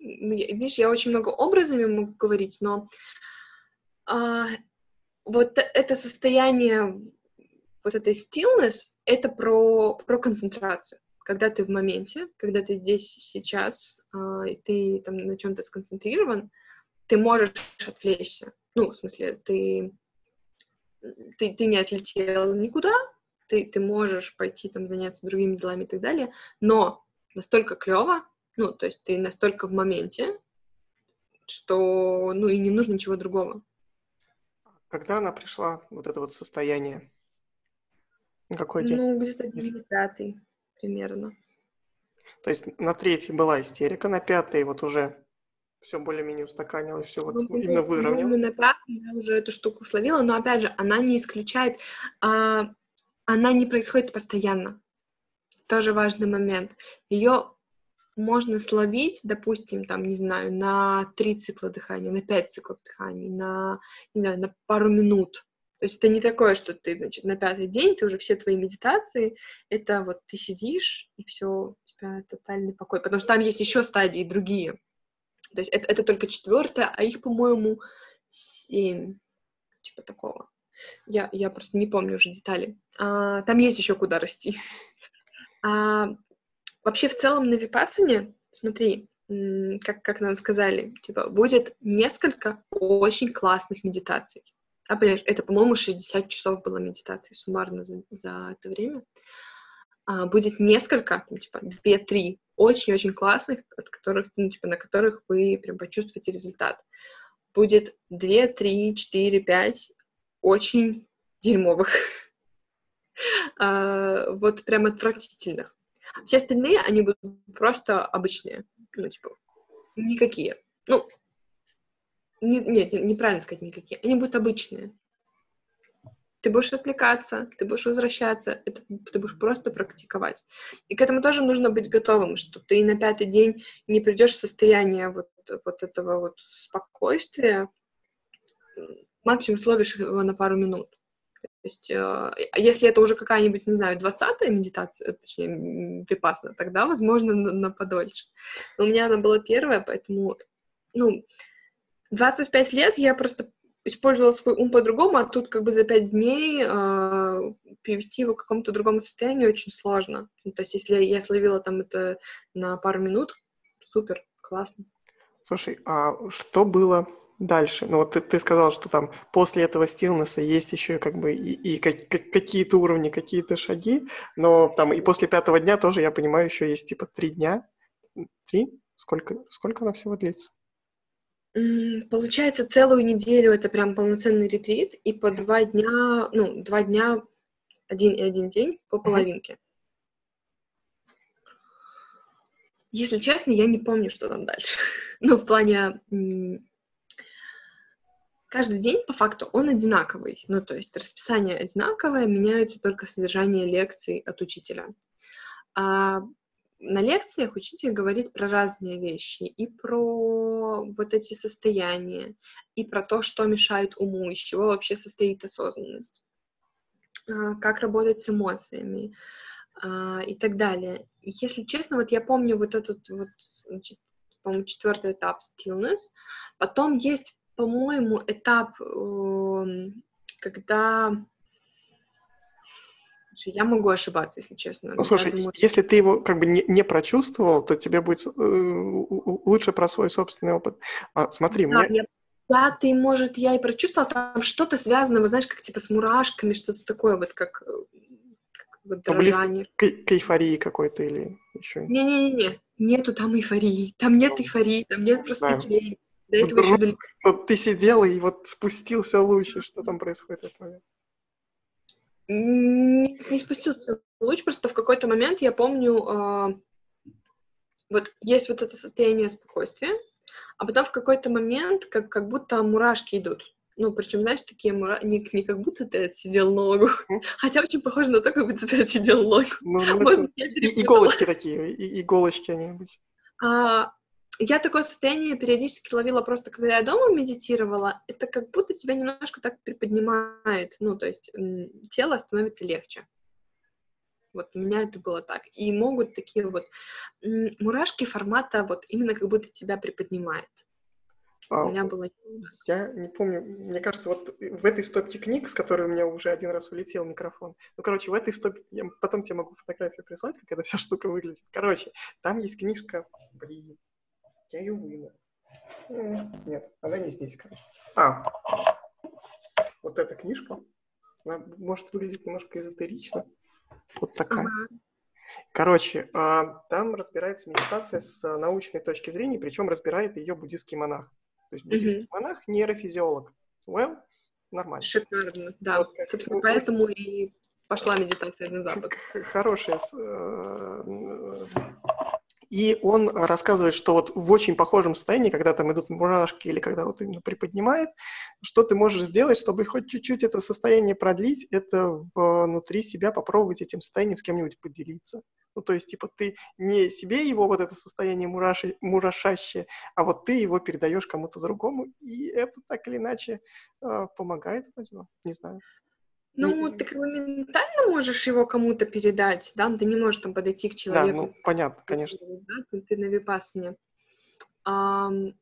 Видишь, я очень много образами могу говорить, но а, вот это состояние, вот этой stillness, это про, про концентрацию. Когда ты в моменте, когда ты здесь сейчас, э, и ты там на чем-то сконцентрирован, ты можешь отвлечься. Ну, в смысле, ты, ты, ты не отлетел никуда, ты, ты можешь пойти там заняться другими делами и так далее, но настолько клево, ну, то есть ты настолько в моменте, что, ну, и не нужно ничего другого. Когда она пришла, вот это вот состояние? Какой день? Ну, где-то день пятый примерно. То есть на третий была истерика, на пятый вот уже все более-менее устаканилось, все вот ну, именно выровнялось. На пятый я уже эту штуку словила, но опять же, она не исключает, а, она не происходит постоянно. Тоже важный момент. Ее можно словить, допустим, там, не знаю, на три цикла дыхания, на пять циклов дыхания, на, не знаю, на пару минут. То есть это не такое, что ты, значит, на пятый день, ты уже все твои медитации, это вот ты сидишь, и все, у тебя тотальный покой. Потому что там есть еще стадии другие. То есть это, это только четвертая, а их, по-моему, семь. Типа такого. Я, я просто не помню уже детали. А, там есть еще куда расти. А, Вообще, в целом, на Випассане, смотри, как, как нам сказали, типа, будет несколько очень классных медитаций. А, понимаешь, это, по-моему, 60 часов было медитации суммарно за, за это время. А, будет несколько, там, типа, 2-3 очень-очень классных, от которых, ну, типа, на которых вы прям почувствуете результат. Будет 2, 3, 4, 5 очень дерьмовых. а, вот прям отвратительных. Все остальные, они будут просто обычные. Ну, типа, никакие. Ну, не, нет, неправильно сказать никакие. Они будут обычные. Ты будешь отвлекаться, ты будешь возвращаться, это, ты будешь просто практиковать. И к этому тоже нужно быть готовым, что ты на пятый день не придешь в состояние вот, вот этого вот спокойствия, максимум словишь его на пару минут. То есть, э, если это уже какая-нибудь, не знаю, двадцатая медитация, точнее, випасна, тогда, возможно, на, на подольше. Но у меня она была первая, поэтому, ну, 25 лет я просто использовала свой ум по-другому, а тут как бы за пять дней э, перевести его к какому-то другому состоянию очень сложно. Ну, то есть, если я словила там это на пару минут, супер, классно. Слушай, а что было дальше? Ну вот ты, ты сказал, что там после этого стилнеса есть еще как бы и, и как, как, какие-то уровни, какие-то шаги, но там и после пятого дня тоже, я понимаю, еще есть типа три дня. Три? Сколько, сколько она всего длится? Получается, целую неделю это прям полноценный ретрит, и по два дня, ну, два дня, один и один день по половинке. Если честно, я не помню, что там дальше. ну, в плане каждый день, по факту, он одинаковый. Ну, то есть расписание одинаковое, меняется только содержание лекций от учителя. А на лекциях учитель говорит про разные вещи, и про вот эти состояния, и про то, что мешает уму, из чего вообще состоит осознанность, а, как работать с эмоциями, а, и так далее. Если честно, вот я помню вот этот вот, по-моему, четвертый этап stillness. Потом есть, по-моему, этап, эм, когда я могу ошибаться, если честно. Ну, слушай, думаю... если ты его как бы не, не прочувствовал, то тебе будет э, лучше про свой собственный опыт. А, смотри, да, мне... Я... Да, ты, может, я и прочувствовала, там что-то связано, вы знаешь, как типа с мурашками, что-то такое, вот как, э, как вот дрожание. К, к эйфории какой-то или еще? Не-не-не, нету там эйфории, там нет ну, эйфории, там нет просветления. До этого вот, еще далеко. Вот ты сидела и вот спустился луч, и что там происходит в этот момент? не, не спустился луч, просто в какой-то момент я помню, э, вот есть вот это состояние спокойствия, а потом в какой-то момент как, как будто мурашки идут. Ну, причем, знаешь, такие мурашки, не, не как будто ты отсидел ногу, хотя очень похоже на то, как будто ты отсидел ногу. Ну, ну, Может, и, иголочки такие, и, иголочки они обычно. А, я такое состояние периодически ловила просто, когда я дома медитировала. Это как будто тебя немножко так приподнимает. Ну, то есть тело становится легче. Вот у меня это было так. И могут такие вот мурашки формата вот именно как будто тебя приподнимает. А, у меня было... Я не помню, мне кажется, вот в этой стопке книг, с которой у меня уже один раз улетел микрофон, ну, короче, в этой стопке, я потом тебе могу фотографию прислать, как эта вся штука выглядит. Короче, там есть книжка, блин, я ее выну. Нет, она не здесь, короче. А, вот эта книжка, она может выглядеть немножко эзотерично. Вот такая. Ага. Короче, а, там разбирается медитация с научной точки зрения, причем разбирает ее буддийский монах. То есть буддийский угу. монах нейрофизиолог. Well, нормально. Шикарно, да. Вот, как, Собственно, вот, поэтому и пошла медитация на Запад. Хорошая э, и он рассказывает, что вот в очень похожем состоянии, когда там идут мурашки или когда вот именно приподнимает, что ты можешь сделать, чтобы хоть чуть-чуть это состояние продлить, это внутри себя попробовать этим состоянием с кем-нибудь поделиться. Ну, то есть, типа, ты не себе его, вот это состояние мураши, мурашащее, а вот ты его передаешь кому-то другому, и это так или иначе э, помогает, возьму, не знаю. Ну, ты как бы ментально можешь его кому-то передать, да, ты не можешь там подойти к человеку. Да, ну, понятно, конечно. Да, ты на випасане. Um,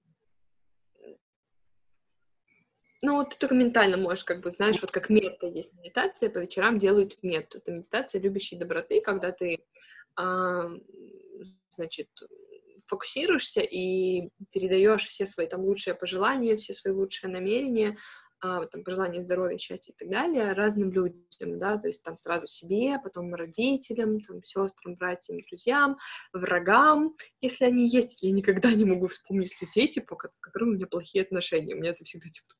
ну, вот ты только ментально можешь, как бы, знаешь, вот как мета есть медитация, по вечерам делают мету. Это медитация любящей доброты, когда ты, а, значит, фокусируешься и передаешь все свои там лучшие пожелания, все свои лучшие намерения а, там, пожелания здоровья, счастья и так далее разным людям, да, то есть там сразу себе, потом родителям, там, сестрам, братьям, друзьям, врагам, если они есть. Я никогда не могу вспомнить людей, типа, к которым у меня плохие отношения. У меня это всегда, типа,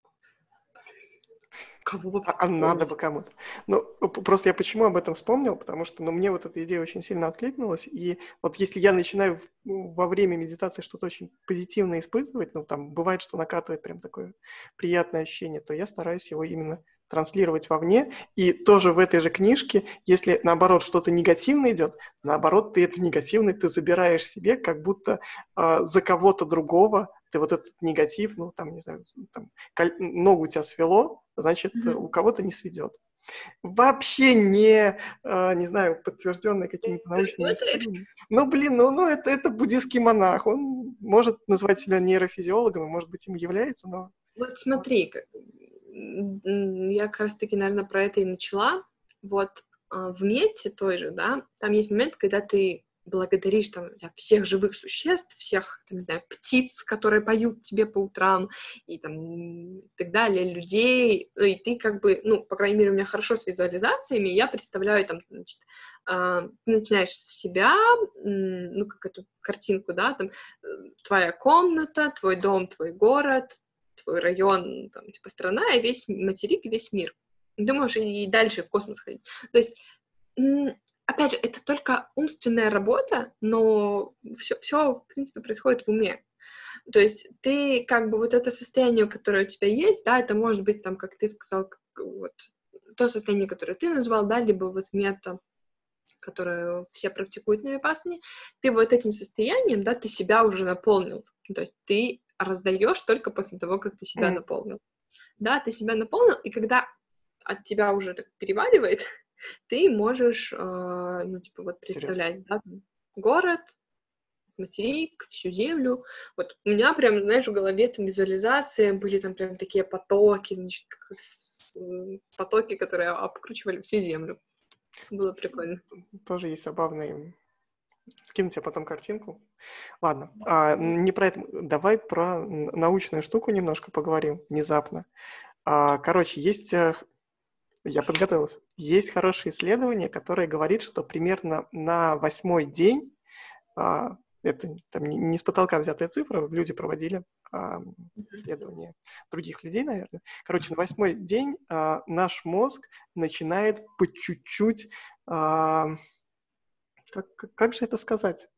Кого бы а, а надо бы кому-то. Ну, просто я почему об этом вспомнил, потому что ну, мне вот эта идея очень сильно откликнулась, и вот если я начинаю ну, во время медитации что-то очень позитивное испытывать, ну, там бывает, что накатывает прям такое приятное ощущение, то я стараюсь его именно транслировать вовне. И тоже в этой же книжке, если наоборот что-то негативное идет, наоборот, ты это негативное ты забираешь себе, как будто э, за кого-то другого ты вот этот негатив, ну, там, не знаю, там, ногу у тебя свело, значит, mm-hmm. у кого-то не сведет. Вообще не, э, не знаю, подтвержденные какими-то научными исследованиями. Ну, блин, ну, ну это, это буддийский монах. Он может назвать себя нейрофизиологом, может быть, им является, но... Вот смотри, я как раз-таки, наверное, про это и начала. Вот а, в мете той же, да, там есть момент, когда ты благодаришь там всех живых существ, всех, там, не знаю, птиц, которые поют тебе по утрам, и там и так далее, людей, и ты как бы, ну, по крайней мере, у меня хорошо с визуализациями, я представляю там, значит, э, ты начинаешь с себя, ну, как эту картинку, да, там, э, твоя комната, твой дом, твой город, твой район, там, типа, страна, и весь материк, и весь мир. Ты можешь и дальше в космос ходить. То есть опять же, это только умственная работа, но все, все, в принципе, происходит в уме. То есть ты как бы вот это состояние, которое у тебя есть, да, это может быть там, как ты сказал, как, вот то состояние, которое ты назвал, да, либо вот мета, которое все практикуют на випасане, ты вот этим состоянием, да, ты себя уже наполнил. То есть ты раздаешь только после того, как ты себя наполнил. Да, ты себя наполнил, и когда от тебя уже так переваривает, ты можешь, э, ну, типа, вот представлять, да, город, материк, всю землю. Вот у меня прям, знаешь, в голове там визуализация, были там прям такие потоки, значит, потоки, которые обкручивали всю землю. Было прикольно. Тоже есть забавные Скину тебе потом картинку. Ладно, а, не про это. Давай про научную штуку немножко поговорим внезапно. А, короче, есть... Я подготовился. Есть хорошее исследование, которое говорит, что примерно на восьмой день, а, это там не с потолка взятая цифра, люди проводили а, исследования других людей, наверное. Короче, на восьмой день а, наш мозг начинает по чуть-чуть а, как, как же это сказать?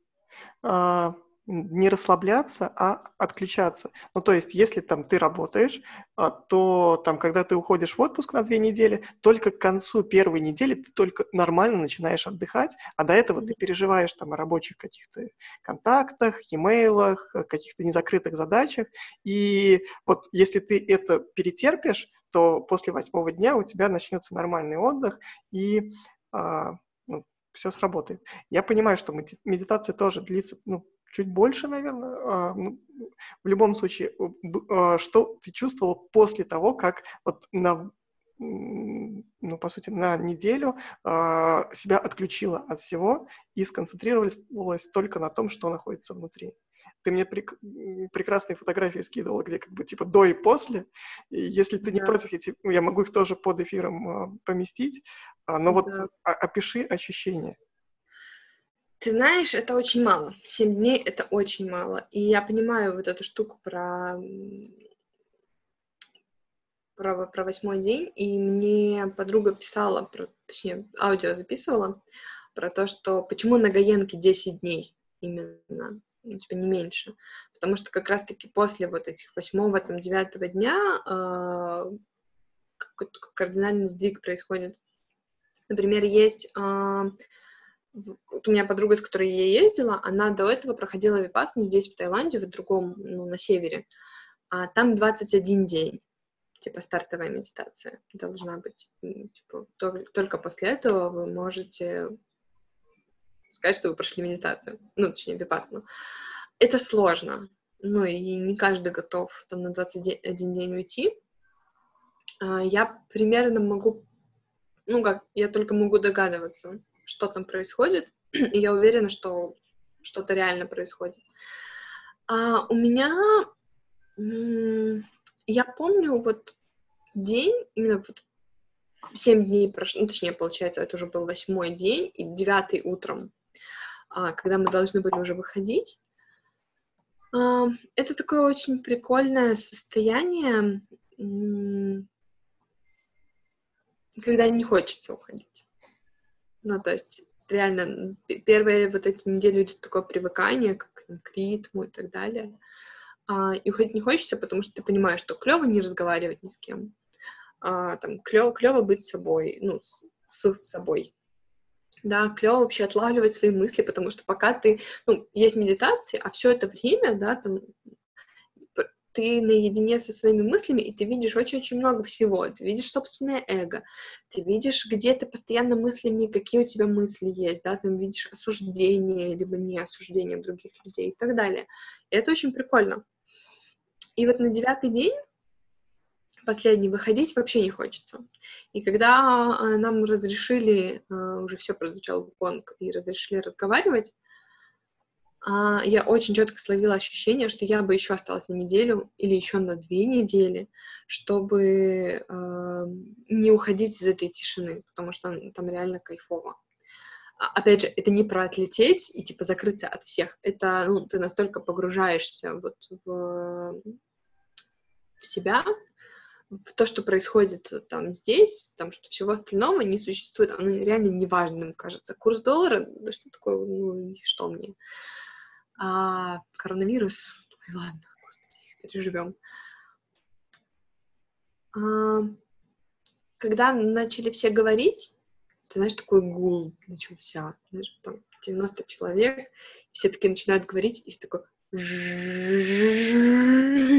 А, не расслабляться, а отключаться. Ну, то есть, если там ты работаешь, а, то там, когда ты уходишь в отпуск на две недели, только к концу первой недели ты только нормально начинаешь отдыхать, а до этого ты переживаешь там о рабочих каких-то контактах, e-mail, каких-то незакрытых задачах. И вот если ты это перетерпишь, то после восьмого дня у тебя начнется нормальный отдых, и а, все сработает. Я понимаю, что медитация тоже длится, ну, чуть больше, наверное. А, ну, в любом случае, а, что ты чувствовал после того, как вот на ну, по сути, на неделю а, себя отключила от всего и сконцентрировалась только на том, что находится внутри ты мне прек- прекрасные фотографии скидывала, где как бы типа до и после. И если ты да. не против, я, я могу их тоже под эфиром э, поместить. А, но вот да. а, опиши ощущения. Ты знаешь, это очень мало. Семь дней — это очень мало. И я понимаю вот эту штуку про про, про восьмой день, и мне подруга писала, про, точнее, аудио записывала, про то, что почему на Гаенке 10 дней именно ну, типа не меньше. Потому что как раз-таки после вот этих восьмого, там, девятого дня э, какой-то кардинальный сдвиг происходит. Например, есть... Э, вот у меня подруга, с которой я ездила, она до этого проходила випасну здесь, в Таиланде, в другом, ну, на севере. А там 21 день, типа стартовая медитация должна быть. Типа, только после этого вы можете сказать, что вы прошли медитацию, ну, точнее, випасну. Это сложно, ну, и не каждый готов там на 21 день уйти. А, я примерно могу, ну, как, я только могу догадываться, что там происходит, и я уверена, что что-то реально происходит. А у меня, я помню вот день, именно вот семь дней прошло, ну, точнее, получается, это уже был восьмой день, и девятый утром а, когда мы должны были уже выходить. А, это такое очень прикольное состояние, когда не хочется уходить. Ну, то есть реально первые вот эти недели идет такое привыкание к, к ритму и так далее. А, и уходить не хочется, потому что ты понимаешь, что клево не разговаривать ни с кем. А, там клево, клево быть собой, ну, с, с собой. Да, клево вообще отлавливать свои мысли, потому что пока ты, ну, есть медитации, а все это время, да, там, ты наедине со своими мыслями, и ты видишь очень-очень много всего. Ты видишь собственное эго, ты видишь, где ты постоянно мыслями, какие у тебя мысли есть, да, ты видишь осуждение, либо не осуждение других людей и так далее. И это очень прикольно. И вот на девятый день последний выходить вообще не хочется. И когда а, нам разрешили, а, уже все прозвучал гонг, и разрешили разговаривать, я очень четко словила ощущение, что я бы еще осталась на неделю или еще на две недели, чтобы не уходить из этой тишины, потому что там реально кайфово. Опять же, это не про отлететь и типа закрыться от всех. Это ну, ты настолько погружаешься вот в, в себя, в то, что происходит там здесь, там, что всего остального не существует, оно реально неважным кажется. Курс доллара, да что такое, ну, что мне? А коронавирус, ой, ладно, господи, переживем. А, когда начали все говорить, ты знаешь, такой гул начался, знаешь, там 90 человек, все таки начинают говорить, и такой,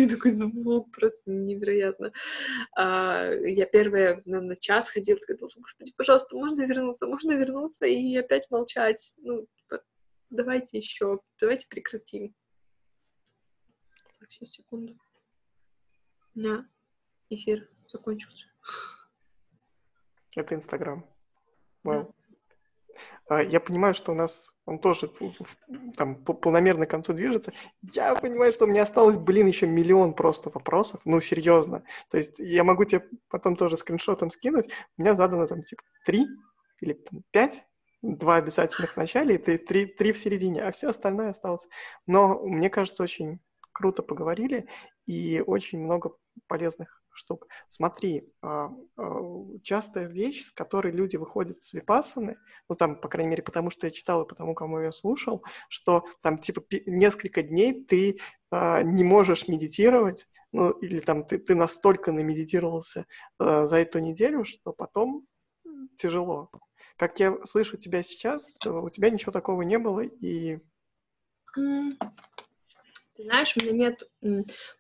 такой звук просто невероятно. А, я первая на час ходила, такая, господи, пожалуйста, можно вернуться, можно вернуться и опять молчать. Ну, давайте еще, давайте прекратим. Так, сейчас, секунду. У меня эфир закончился. Это Инстаграм. Вау. Да. А, я понимаю, что у нас он тоже там полномерно к концу движется. Я понимаю, что у меня осталось, блин, еще миллион просто вопросов. Ну, серьезно. То есть я могу тебе потом тоже скриншотом скинуть. У меня задано там типа три или там, пять два обязательных в начале и три, три, три в середине, а все остальное осталось. Но мне кажется, очень круто поговорили и очень много полезных штук. Смотри, а, а, частая вещь, с которой люди выходят с випассаны, ну там, по крайней мере, потому что я читал и потому, кому я слушал, что там типа несколько дней ты а, не можешь медитировать, ну или там ты, ты настолько намедитировался за эту неделю, что потом тяжело. Как я слышу тебя сейчас, у тебя ничего такого не было, и... Ты знаешь, у меня нет...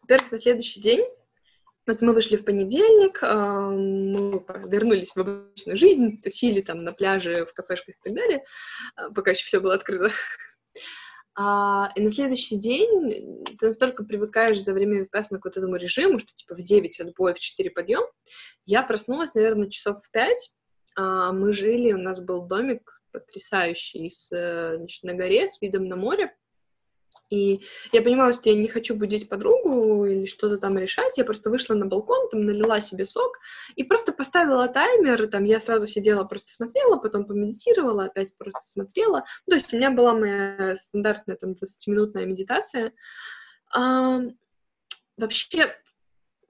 Во-первых, на следующий день вот мы вышли в понедельник, а, мы вернулись в обычную жизнь, тусили там на пляже, в кафешках и так далее, а, пока еще все было открыто. А, и на следующий день ты настолько привыкаешь за время випассана к вот этому режиму, что типа в 9 отбой, в 4 подъем. Я проснулась, наверное, часов в 5. Мы жили, у нас был домик потрясающий с, значит, на горе с видом на море. И я понимала, что я не хочу будить подругу или что-то там решать. Я просто вышла на балкон, там налила себе сок и просто поставила таймер. Там я сразу сидела, просто смотрела, потом помедитировала, опять просто смотрела. Ну, то есть у меня была моя стандартная там 20-минутная медитация. А, вообще,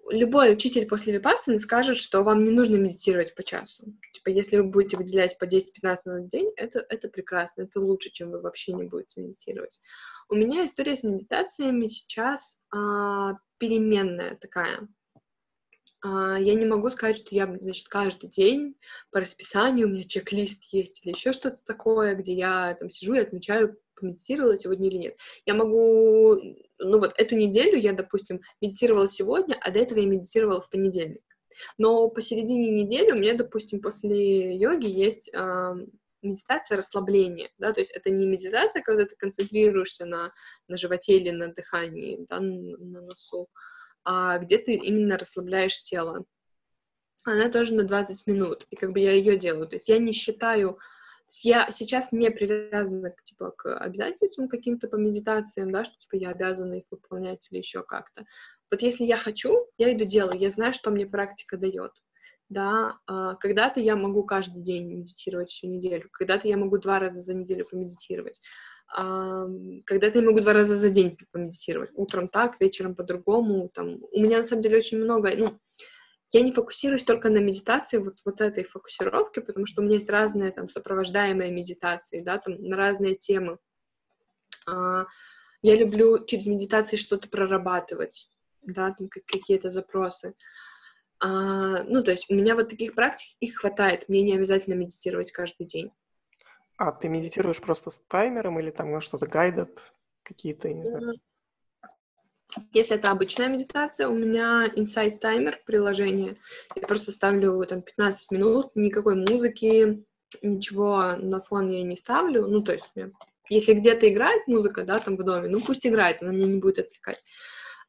любой учитель после випассаны скажет, что вам не нужно медитировать по часу. Типа, если вы будете выделять по 10-15 минут в день, это, это прекрасно, это лучше, чем вы вообще не будете медитировать. У меня история с медитациями сейчас а, переменная такая. А, я не могу сказать, что я, значит, каждый день по расписанию у меня чек-лист есть или еще что-то такое, где я там сижу и отмечаю, помедитировала сегодня или нет. Я могу, ну вот эту неделю я, допустим, медитировала сегодня, а до этого я медитировала в понедельник. Но посередине недели у меня, допустим, после йоги есть э, медитация расслабления, да, то есть это не медитация, когда ты концентрируешься на, на животе или на дыхании, да, на, на носу, а где ты именно расслабляешь тело. Она тоже на 20 минут, и как бы я ее делаю. То есть я не считаю я сейчас не привязана типа, к обязательствам каким-то по медитациям, да, что, типа, я обязана их выполнять или еще как-то. Вот если я хочу, я иду делаю, я знаю, что мне практика дает. Да, а, когда-то я могу каждый день медитировать всю неделю, когда-то я могу два раза за неделю помедитировать, когда-то я могу два раза за день помедитировать, утром так, вечером по-другому, там, у меня на самом деле очень много, ну, я не фокусируюсь только на медитации, вот, вот этой фокусировке, потому что у меня есть разные там сопровождаемые медитации, да, там на разные темы. А, я люблю через медитации что-то прорабатывать, да, там какие-то запросы. А, ну, то есть у меня вот таких практик, их хватает, мне не обязательно медитировать каждый день. А ты медитируешь просто с таймером или там что-то гайдат какие-то, я не знаю? Если это обычная медитация, у меня Insight Timer приложение. Я просто ставлю там 15 минут, никакой музыки, ничего на фон я не ставлю. Ну, то есть, если где-то играет музыка, да, там в доме, ну пусть играет, она меня не будет отвлекать.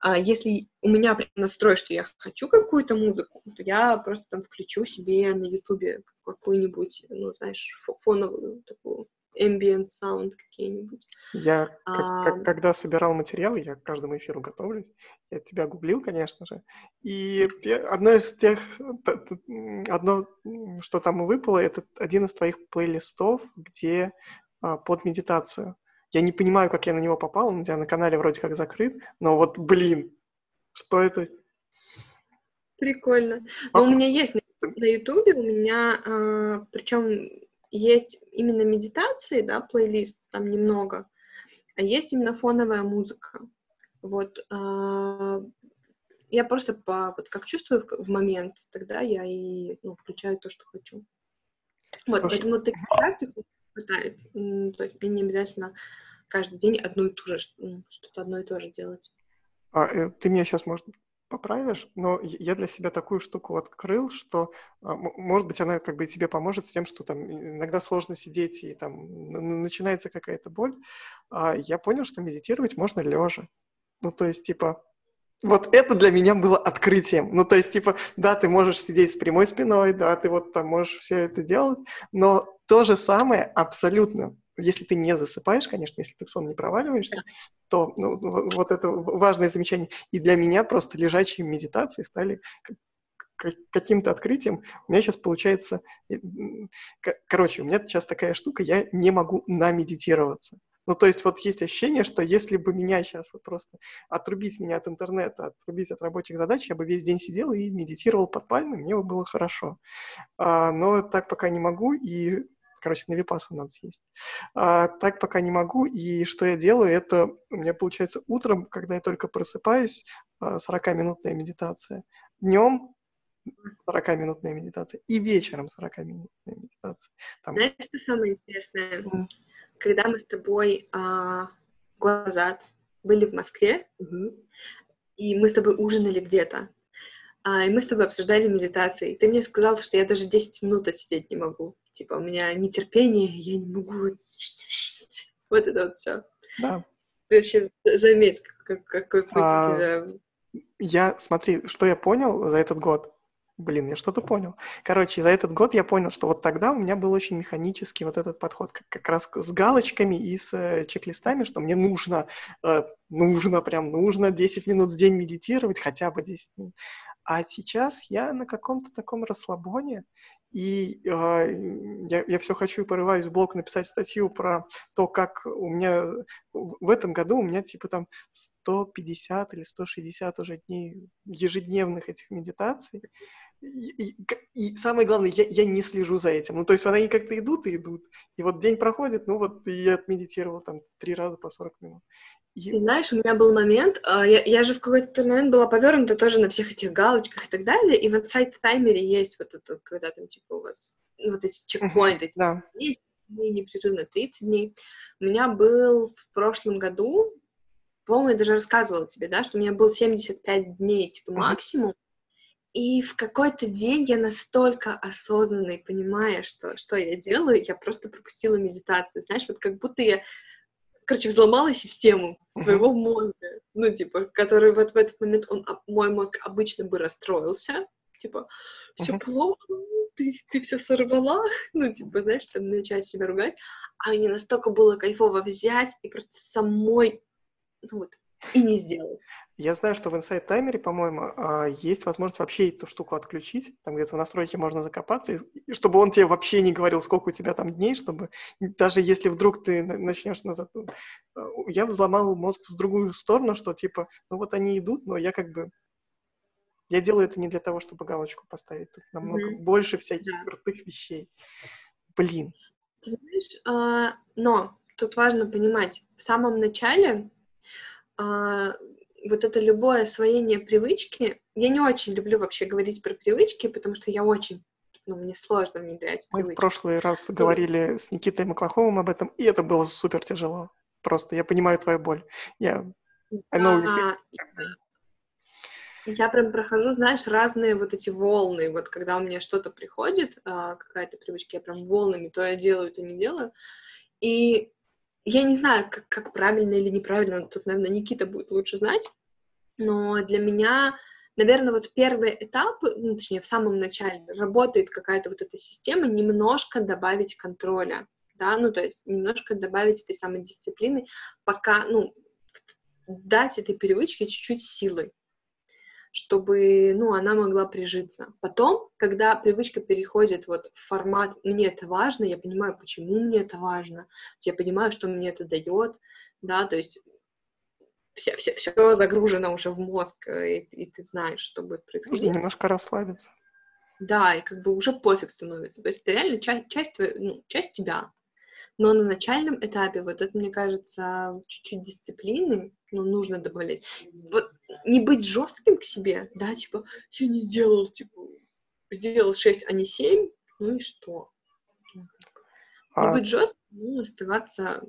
А если у меня настрой, что я хочу какую-то музыку, то я просто там включу себе на Ютубе какую-нибудь, ну, знаешь, фоновую такую ambient sound какие-нибудь. Я, а... как, когда собирал материал, я к каждому эфиру готовлюсь, я тебя гуглил, конечно же, и одно из тех, одно, что там выпало, это один из твоих плейлистов, где а, под медитацию. Я не понимаю, как я на него попал, он у тебя на канале вроде как закрыт, но вот, блин, что это? Прикольно. Но у меня есть на Ютубе, у меня, а, причем есть именно медитации, да, плейлист, там немного, а есть именно фоновая музыка. Вот э, я просто по вот как чувствую в, в момент, тогда я и ну, включаю то, что хочу. Вот, Слушай. поэтому таких практик хватает. То есть мне не обязательно каждый день одну и ту же, что-то одно и то же делать. А, э, ты меня сейчас, может, поправишь, но я для себя такую штуку открыл, что, а, может быть, она как бы тебе поможет с тем, что там иногда сложно сидеть и там начинается какая-то боль. А я понял, что медитировать можно лежа. Ну, то есть, типа, вот это для меня было открытием. Ну, то есть, типа, да, ты можешь сидеть с прямой спиной, да, ты вот там можешь все это делать, но то же самое абсолютно если ты не засыпаешь, конечно, если ты в сон не проваливаешься, то ну, вот это важное замечание. И для меня просто лежачие медитации стали каким-то открытием. У меня сейчас получается... Короче, у меня сейчас такая штука, я не могу намедитироваться. Ну, то есть вот есть ощущение, что если бы меня сейчас вот просто отрубить меня от интернета, отрубить от рабочих задач, я бы весь день сидел и медитировал под пальмой, мне бы было хорошо. А, но так пока не могу, и короче, на випасу надо съесть. А, так пока не могу, и что я делаю, это у меня получается утром, когда я только просыпаюсь, 40-минутная а, медитация. Днем 40-минутная медитация. И вечером 40-минутная медитация. Там... Знаешь, что самое интересное? Mm. Когда мы с тобой а, год назад были в Москве, mm-hmm. и мы с тобой ужинали где-то, а, и мы с тобой обсуждали медитации. Ты мне сказал, что я даже 10 минут отсидеть не могу. Типа, у меня нетерпение, я не могу... Вот это вот все. Да. Ты сейчас заметь, как, какой путь а, тебя... Я, смотри, что я понял за этот год. Блин, я что-то понял. Короче, за этот год я понял, что вот тогда у меня был очень механический вот этот подход, как, как раз с галочками и с э, чек-листами, что мне нужно, э, нужно, прям нужно 10 минут в день медитировать, хотя бы 10 минут. А сейчас я на каком-то таком расслабоне, и э, я, я все хочу и порываюсь в блог написать статью про то, как у меня в этом году у меня типа там 150 или 160 уже дней ежедневных этих медитаций. И, и, и самое главное, я, я не слежу за этим. Ну, то есть они как-то идут и идут. И вот день проходит, ну вот я отмедитировал там три раза по 40 минут. И... Знаешь, у меня был момент, а, я, я же в какой-то момент была повернута тоже на всех этих галочках и так далее, и вот сайт таймере есть вот это, когда там типа у вас ну, вот эти чекпоинты, uh-huh, да. дней, непрерывно 30 дней. У меня был в прошлом году, по-моему, я даже рассказывала тебе, да, что у меня был 75 дней, типа, максимум, и в какой-то день я настолько осознанно понимая, что, что я делаю, я просто пропустила медитацию. Знаешь, вот как будто я короче, взломала систему своего uh-huh. мозга, ну, типа, который вот в этот момент, он, мой мозг обычно бы расстроился, типа, все uh-huh. плохо, ты, ты все сорвала, ну, типа, знаешь, там начать себя ругать, а мне настолько было кайфово взять и просто самой, ну, вот, и не сделать. Я знаю, что в Insight Timer, по-моему, а, есть возможность вообще эту штуку отключить. Там где-то в настройке можно закопаться, и чтобы он тебе вообще не говорил, сколько у тебя там дней, чтобы даже если вдруг ты начнешь назад... А, я взломал мозг в другую сторону, что типа, ну вот они идут, но я как бы... Я делаю это не для того, чтобы галочку поставить. Тут намного mm-hmm. больше всяких да. крутых вещей. Блин. Ты знаешь, а, но тут важно понимать, в самом начале вот это любое освоение привычки, я не очень люблю вообще говорить про привычки, потому что я очень, ну, мне сложно внедрять Мы привычки. в прошлый раз и... говорили с Никитой Маклаховым об этом, и это было супер тяжело. Просто я понимаю твою боль. Я... Да, я прям прохожу, знаешь, разные вот эти волны. Вот когда у меня что-то приходит, а, какая-то привычка, я прям волнами то я делаю, то не делаю. И я не знаю, как, как правильно или неправильно, тут, наверное, Никита будет лучше знать, но для меня, наверное, вот первый этап, ну, точнее, в самом начале, работает какая-то вот эта система, немножко добавить контроля, да, ну, то есть немножко добавить этой самой дисциплины, пока, ну, дать этой привычке чуть-чуть силы, чтобы, ну, она могла прижиться. Потом, когда привычка переходит вот в формат «мне это важно», я понимаю, почему мне это важно, я понимаю, что мне это дает, да, то есть все, все, все загружено уже в мозг, э, и, и ты знаешь, что будет происходить. Немножко расслабиться. Да, и как бы уже пофиг становится. То есть это реально часть, часть, твоей, ну, часть тебя. Но на начальном этапе вот это, мне кажется, чуть-чуть дисциплины, ну, нужно добавлять. Вот не быть жестким к себе, да, типа, я не сделал, типа, сделал 6, а не 7, ну и что? А... Не быть жестким, ну, оставаться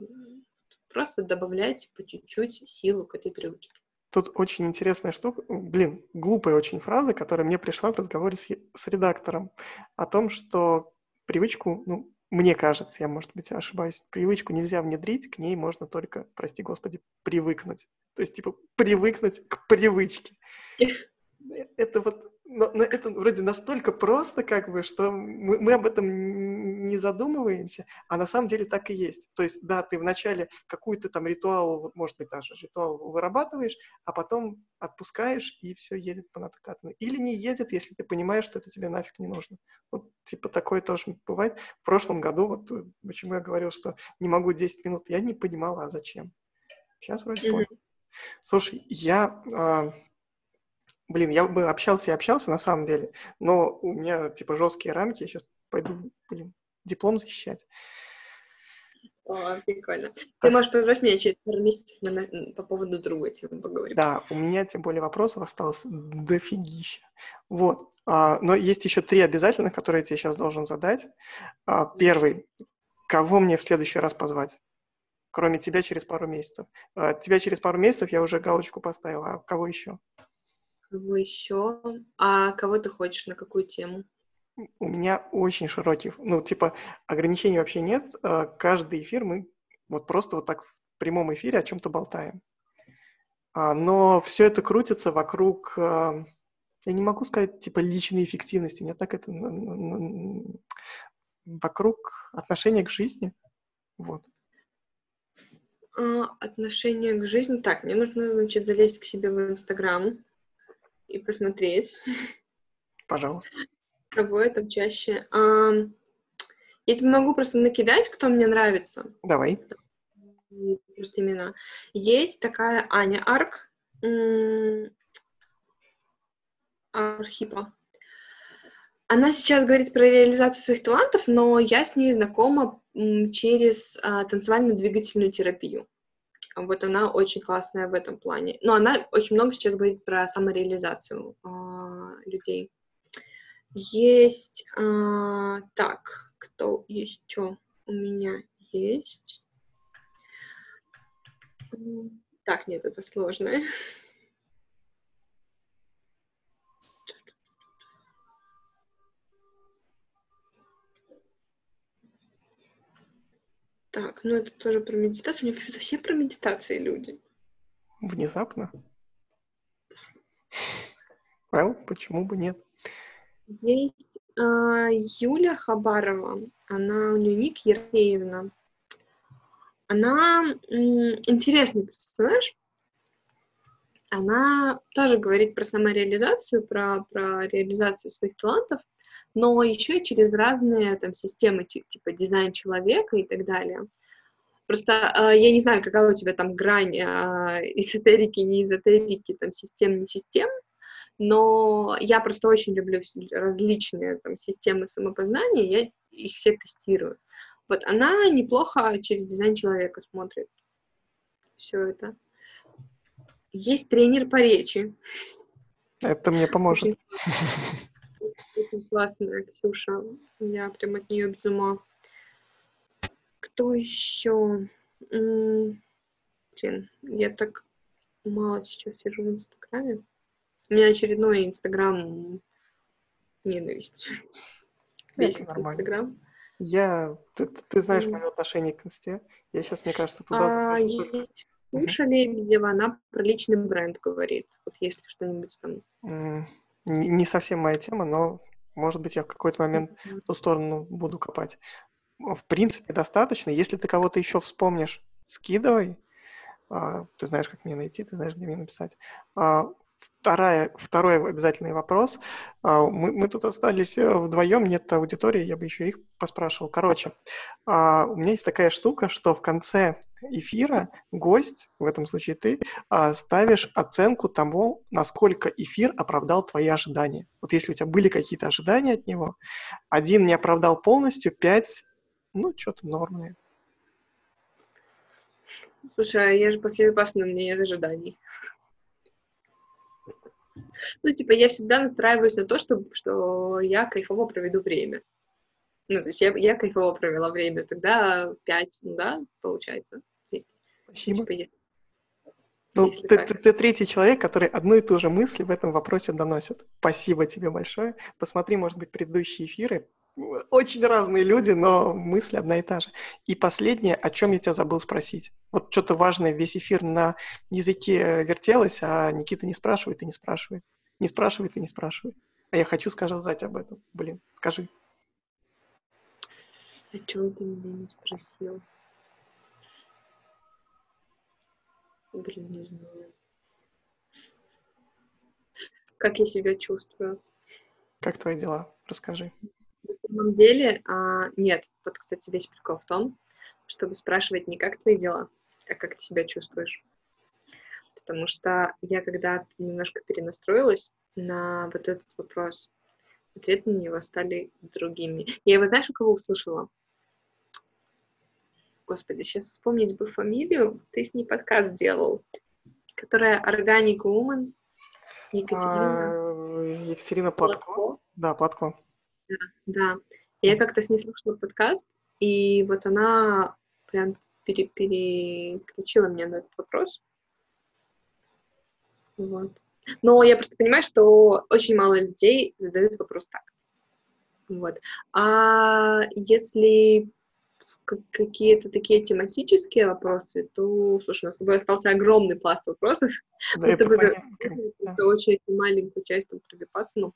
просто добавлять по чуть-чуть силу к этой привычке. Тут очень интересная штука, блин, глупая очень фраза, которая мне пришла в разговоре с, с редактором о том, что привычку, ну, мне кажется, я, может быть, ошибаюсь, привычку нельзя внедрить, к ней можно только, прости господи, привыкнуть. То есть, типа, привыкнуть к привычке. Это вот но, но это вроде настолько просто, как бы, что мы, мы об этом не задумываемся, а на самом деле так и есть. То есть, да, ты вначале какую-то там ритуал, может быть, даже ритуал вырабатываешь, а потом отпускаешь, и все едет по накатанной. Или не едет, если ты понимаешь, что это тебе нафиг не нужно. Вот, типа, такое тоже бывает. В прошлом году, вот почему я говорил, что не могу 10 минут, я не понимала, а зачем. Сейчас вроде mm-hmm. понял. Слушай, я... А, Блин, я бы общался и общался на самом деле, но у меня типа жесткие рамки, я сейчас пойду, блин, диплом защищать. О, прикольно. Так. Ты можешь позвать меня через пару месяцев мы на, по поводу другой темы поговорим. Да, у меня тем более вопросов осталось дофигища. Вот. А, но есть еще три обязательных, которые я тебе сейчас должен задать. А, первый. Кого мне в следующий раз позвать? Кроме тебя через пару месяцев. А, тебя через пару месяцев я уже галочку поставила. А кого еще? Кого еще? А кого ты хочешь, на какую тему? У меня очень широкий, ну, типа, ограничений вообще нет. А, каждый эфир мы вот просто вот так в прямом эфире о чем-то болтаем. А, но все это крутится вокруг, я не могу сказать, типа, личной эффективности. Мне так это вокруг отношения к жизни. Вот. Отношение к жизни. Так, мне нужно, значит, залезть к себе в Инстаграм и посмотреть. Пожалуйста. Кого я там чаще. А, я тебе могу просто накидать, кто мне нравится. Давай. Просто имена. Есть такая Аня Арк. Архипа. Она сейчас говорит про реализацию своих талантов, но я с ней знакома через а, танцевально-двигательную терапию. Вот она очень классная в этом плане. Но она очень много сейчас говорит про самореализацию э, людей. Есть... Э, так, кто еще у меня есть? Так, нет, это сложное. Так, ну это тоже про медитацию. У меня почему-то все про медитации люди. Внезапно? Well, почему бы нет? Есть э, Юля Хабарова. Она, у нее ник Ерофеевна. Она м, интересный персонаж. Она тоже говорит про самореализацию, про, про реализацию своих талантов но еще и через разные там системы, типа дизайн человека и так далее. Просто э, я не знаю, какая у тебя там грань э, эзотерики, не эзотерики, там систем, не систем, но я просто очень люблю различные там системы самопознания, я их все тестирую. Вот она неплохо через дизайн человека смотрит все это. Есть тренер по речи. Это мне поможет. Очень классная Ксюша. Я прям от нее без ума. Кто еще? Блин, я так мало сейчас сижу в Инстаграме. У меня очередной Инстаграм ненависть. Весь Инстаграм. Я, ты, ты знаешь мое отношение к Инсте. Я сейчас, мне кажется, туда... А, есть Ксюша Лебедева, она про личный бренд говорит. Вот если что-нибудь там... Mm не совсем моя тема, но, может быть, я в какой-то момент в ту сторону буду копать. В принципе, достаточно. Если ты кого-то еще вспомнишь, скидывай. А, ты знаешь, как мне найти, ты знаешь, где мне написать. Вторая, второй обязательный вопрос. А, мы, мы тут остались э, вдвоем, нет аудитории, я бы еще их поспрашивал. Короче, а, у меня есть такая штука, что в конце эфира гость, в этом случае ты, а, ставишь оценку тому, насколько эфир оправдал твои ожидания. Вот если у тебя были какие-то ожидания от него, один не оправдал полностью, пять, ну, что-то нормное. Слушай, я же после випассаны, у меня нет ожиданий. Ну, типа, я всегда настраиваюсь на то, что, что я кайфово проведу время. Ну, то есть я, я кайфово провела время, тогда 5, ну да, получается. Спасибо. Типа, е- Ну, если ты, так. ты- ты третий человек, который одну и ту же мысль в этом вопросе доносит. Спасибо тебе большое. Посмотри, может быть, предыдущие эфиры. Очень разные люди, но мысль одна и та же. И последнее, о чем я тебя забыл спросить. Вот что-то важное весь эфир на языке вертелось, а Никита не спрашивает и не спрашивает. Не спрашивает и не спрашивает. А я хочу сказать об этом. Блин, скажи. О чем ты меня не спросил? Блин, не знаю. Как я себя чувствую? Как твои дела? Расскажи. Самом деле, а, нет. Вот, кстати, весь прикол в том, чтобы спрашивать не как твои дела, а как ты себя чувствуешь. Потому что я когда немножко перенастроилась на вот этот вопрос, ответы на него стали другими. Я его, знаешь, у кого услышала? Господи, сейчас вспомнить бы фамилию. Ты с ней подкаст делал. Которая Organic Woman. Екатерина А, Екатерина Платко. Платко. Да, Платко. Да. Я как-то с ней слушала подкаст, и вот она прям пере- переключила меня на этот вопрос. Вот. Но я просто понимаю, что очень мало людей задают вопрос так. Вот. А если какие-то такие тематические вопросы, то, слушай, у нас с тобой остался огромный пласт вопросов. Да, это Да. только очень маленькую часть там про випассану.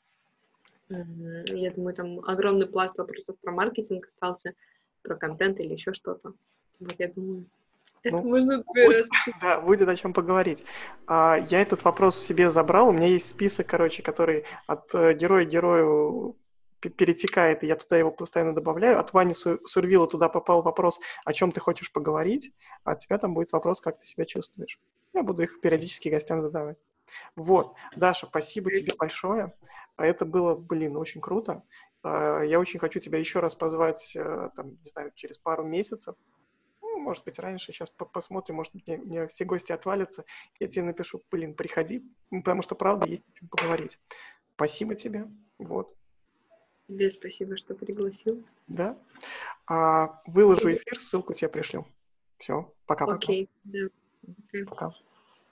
Я думаю, там огромный пласт вопросов про маркетинг остался, про контент или еще что-то. Вот я думаю, это Ну, можно раз. Да, будет о чем поговорить. А, я этот вопрос себе забрал. У меня есть список, короче, который от э, героя к герою перетекает, и я туда его постоянно добавляю. От Вани Су- Сурвила туда попал вопрос, о чем ты хочешь поговорить, а от тебя там будет вопрос, как ты себя чувствуешь. Я буду их периодически гостям задавать. Вот. Даша, спасибо тебе большое. Это было, блин, очень круто. А, Я очень хочу тебя еще раз позвать, э, там, не знаю, через пару месяцев. Ну, может быть, раньше. Сейчас посмотрим, может мне, мне все гости отвалятся. Я тебе напишу, блин, приходи, потому что, правда, есть о чем поговорить. Спасибо тебе. Вот. Тебе спасибо, что пригласил. Да. А, выложу эфир, ссылку тебе пришлю. Все. Пока-пока. Окей, да. Пока.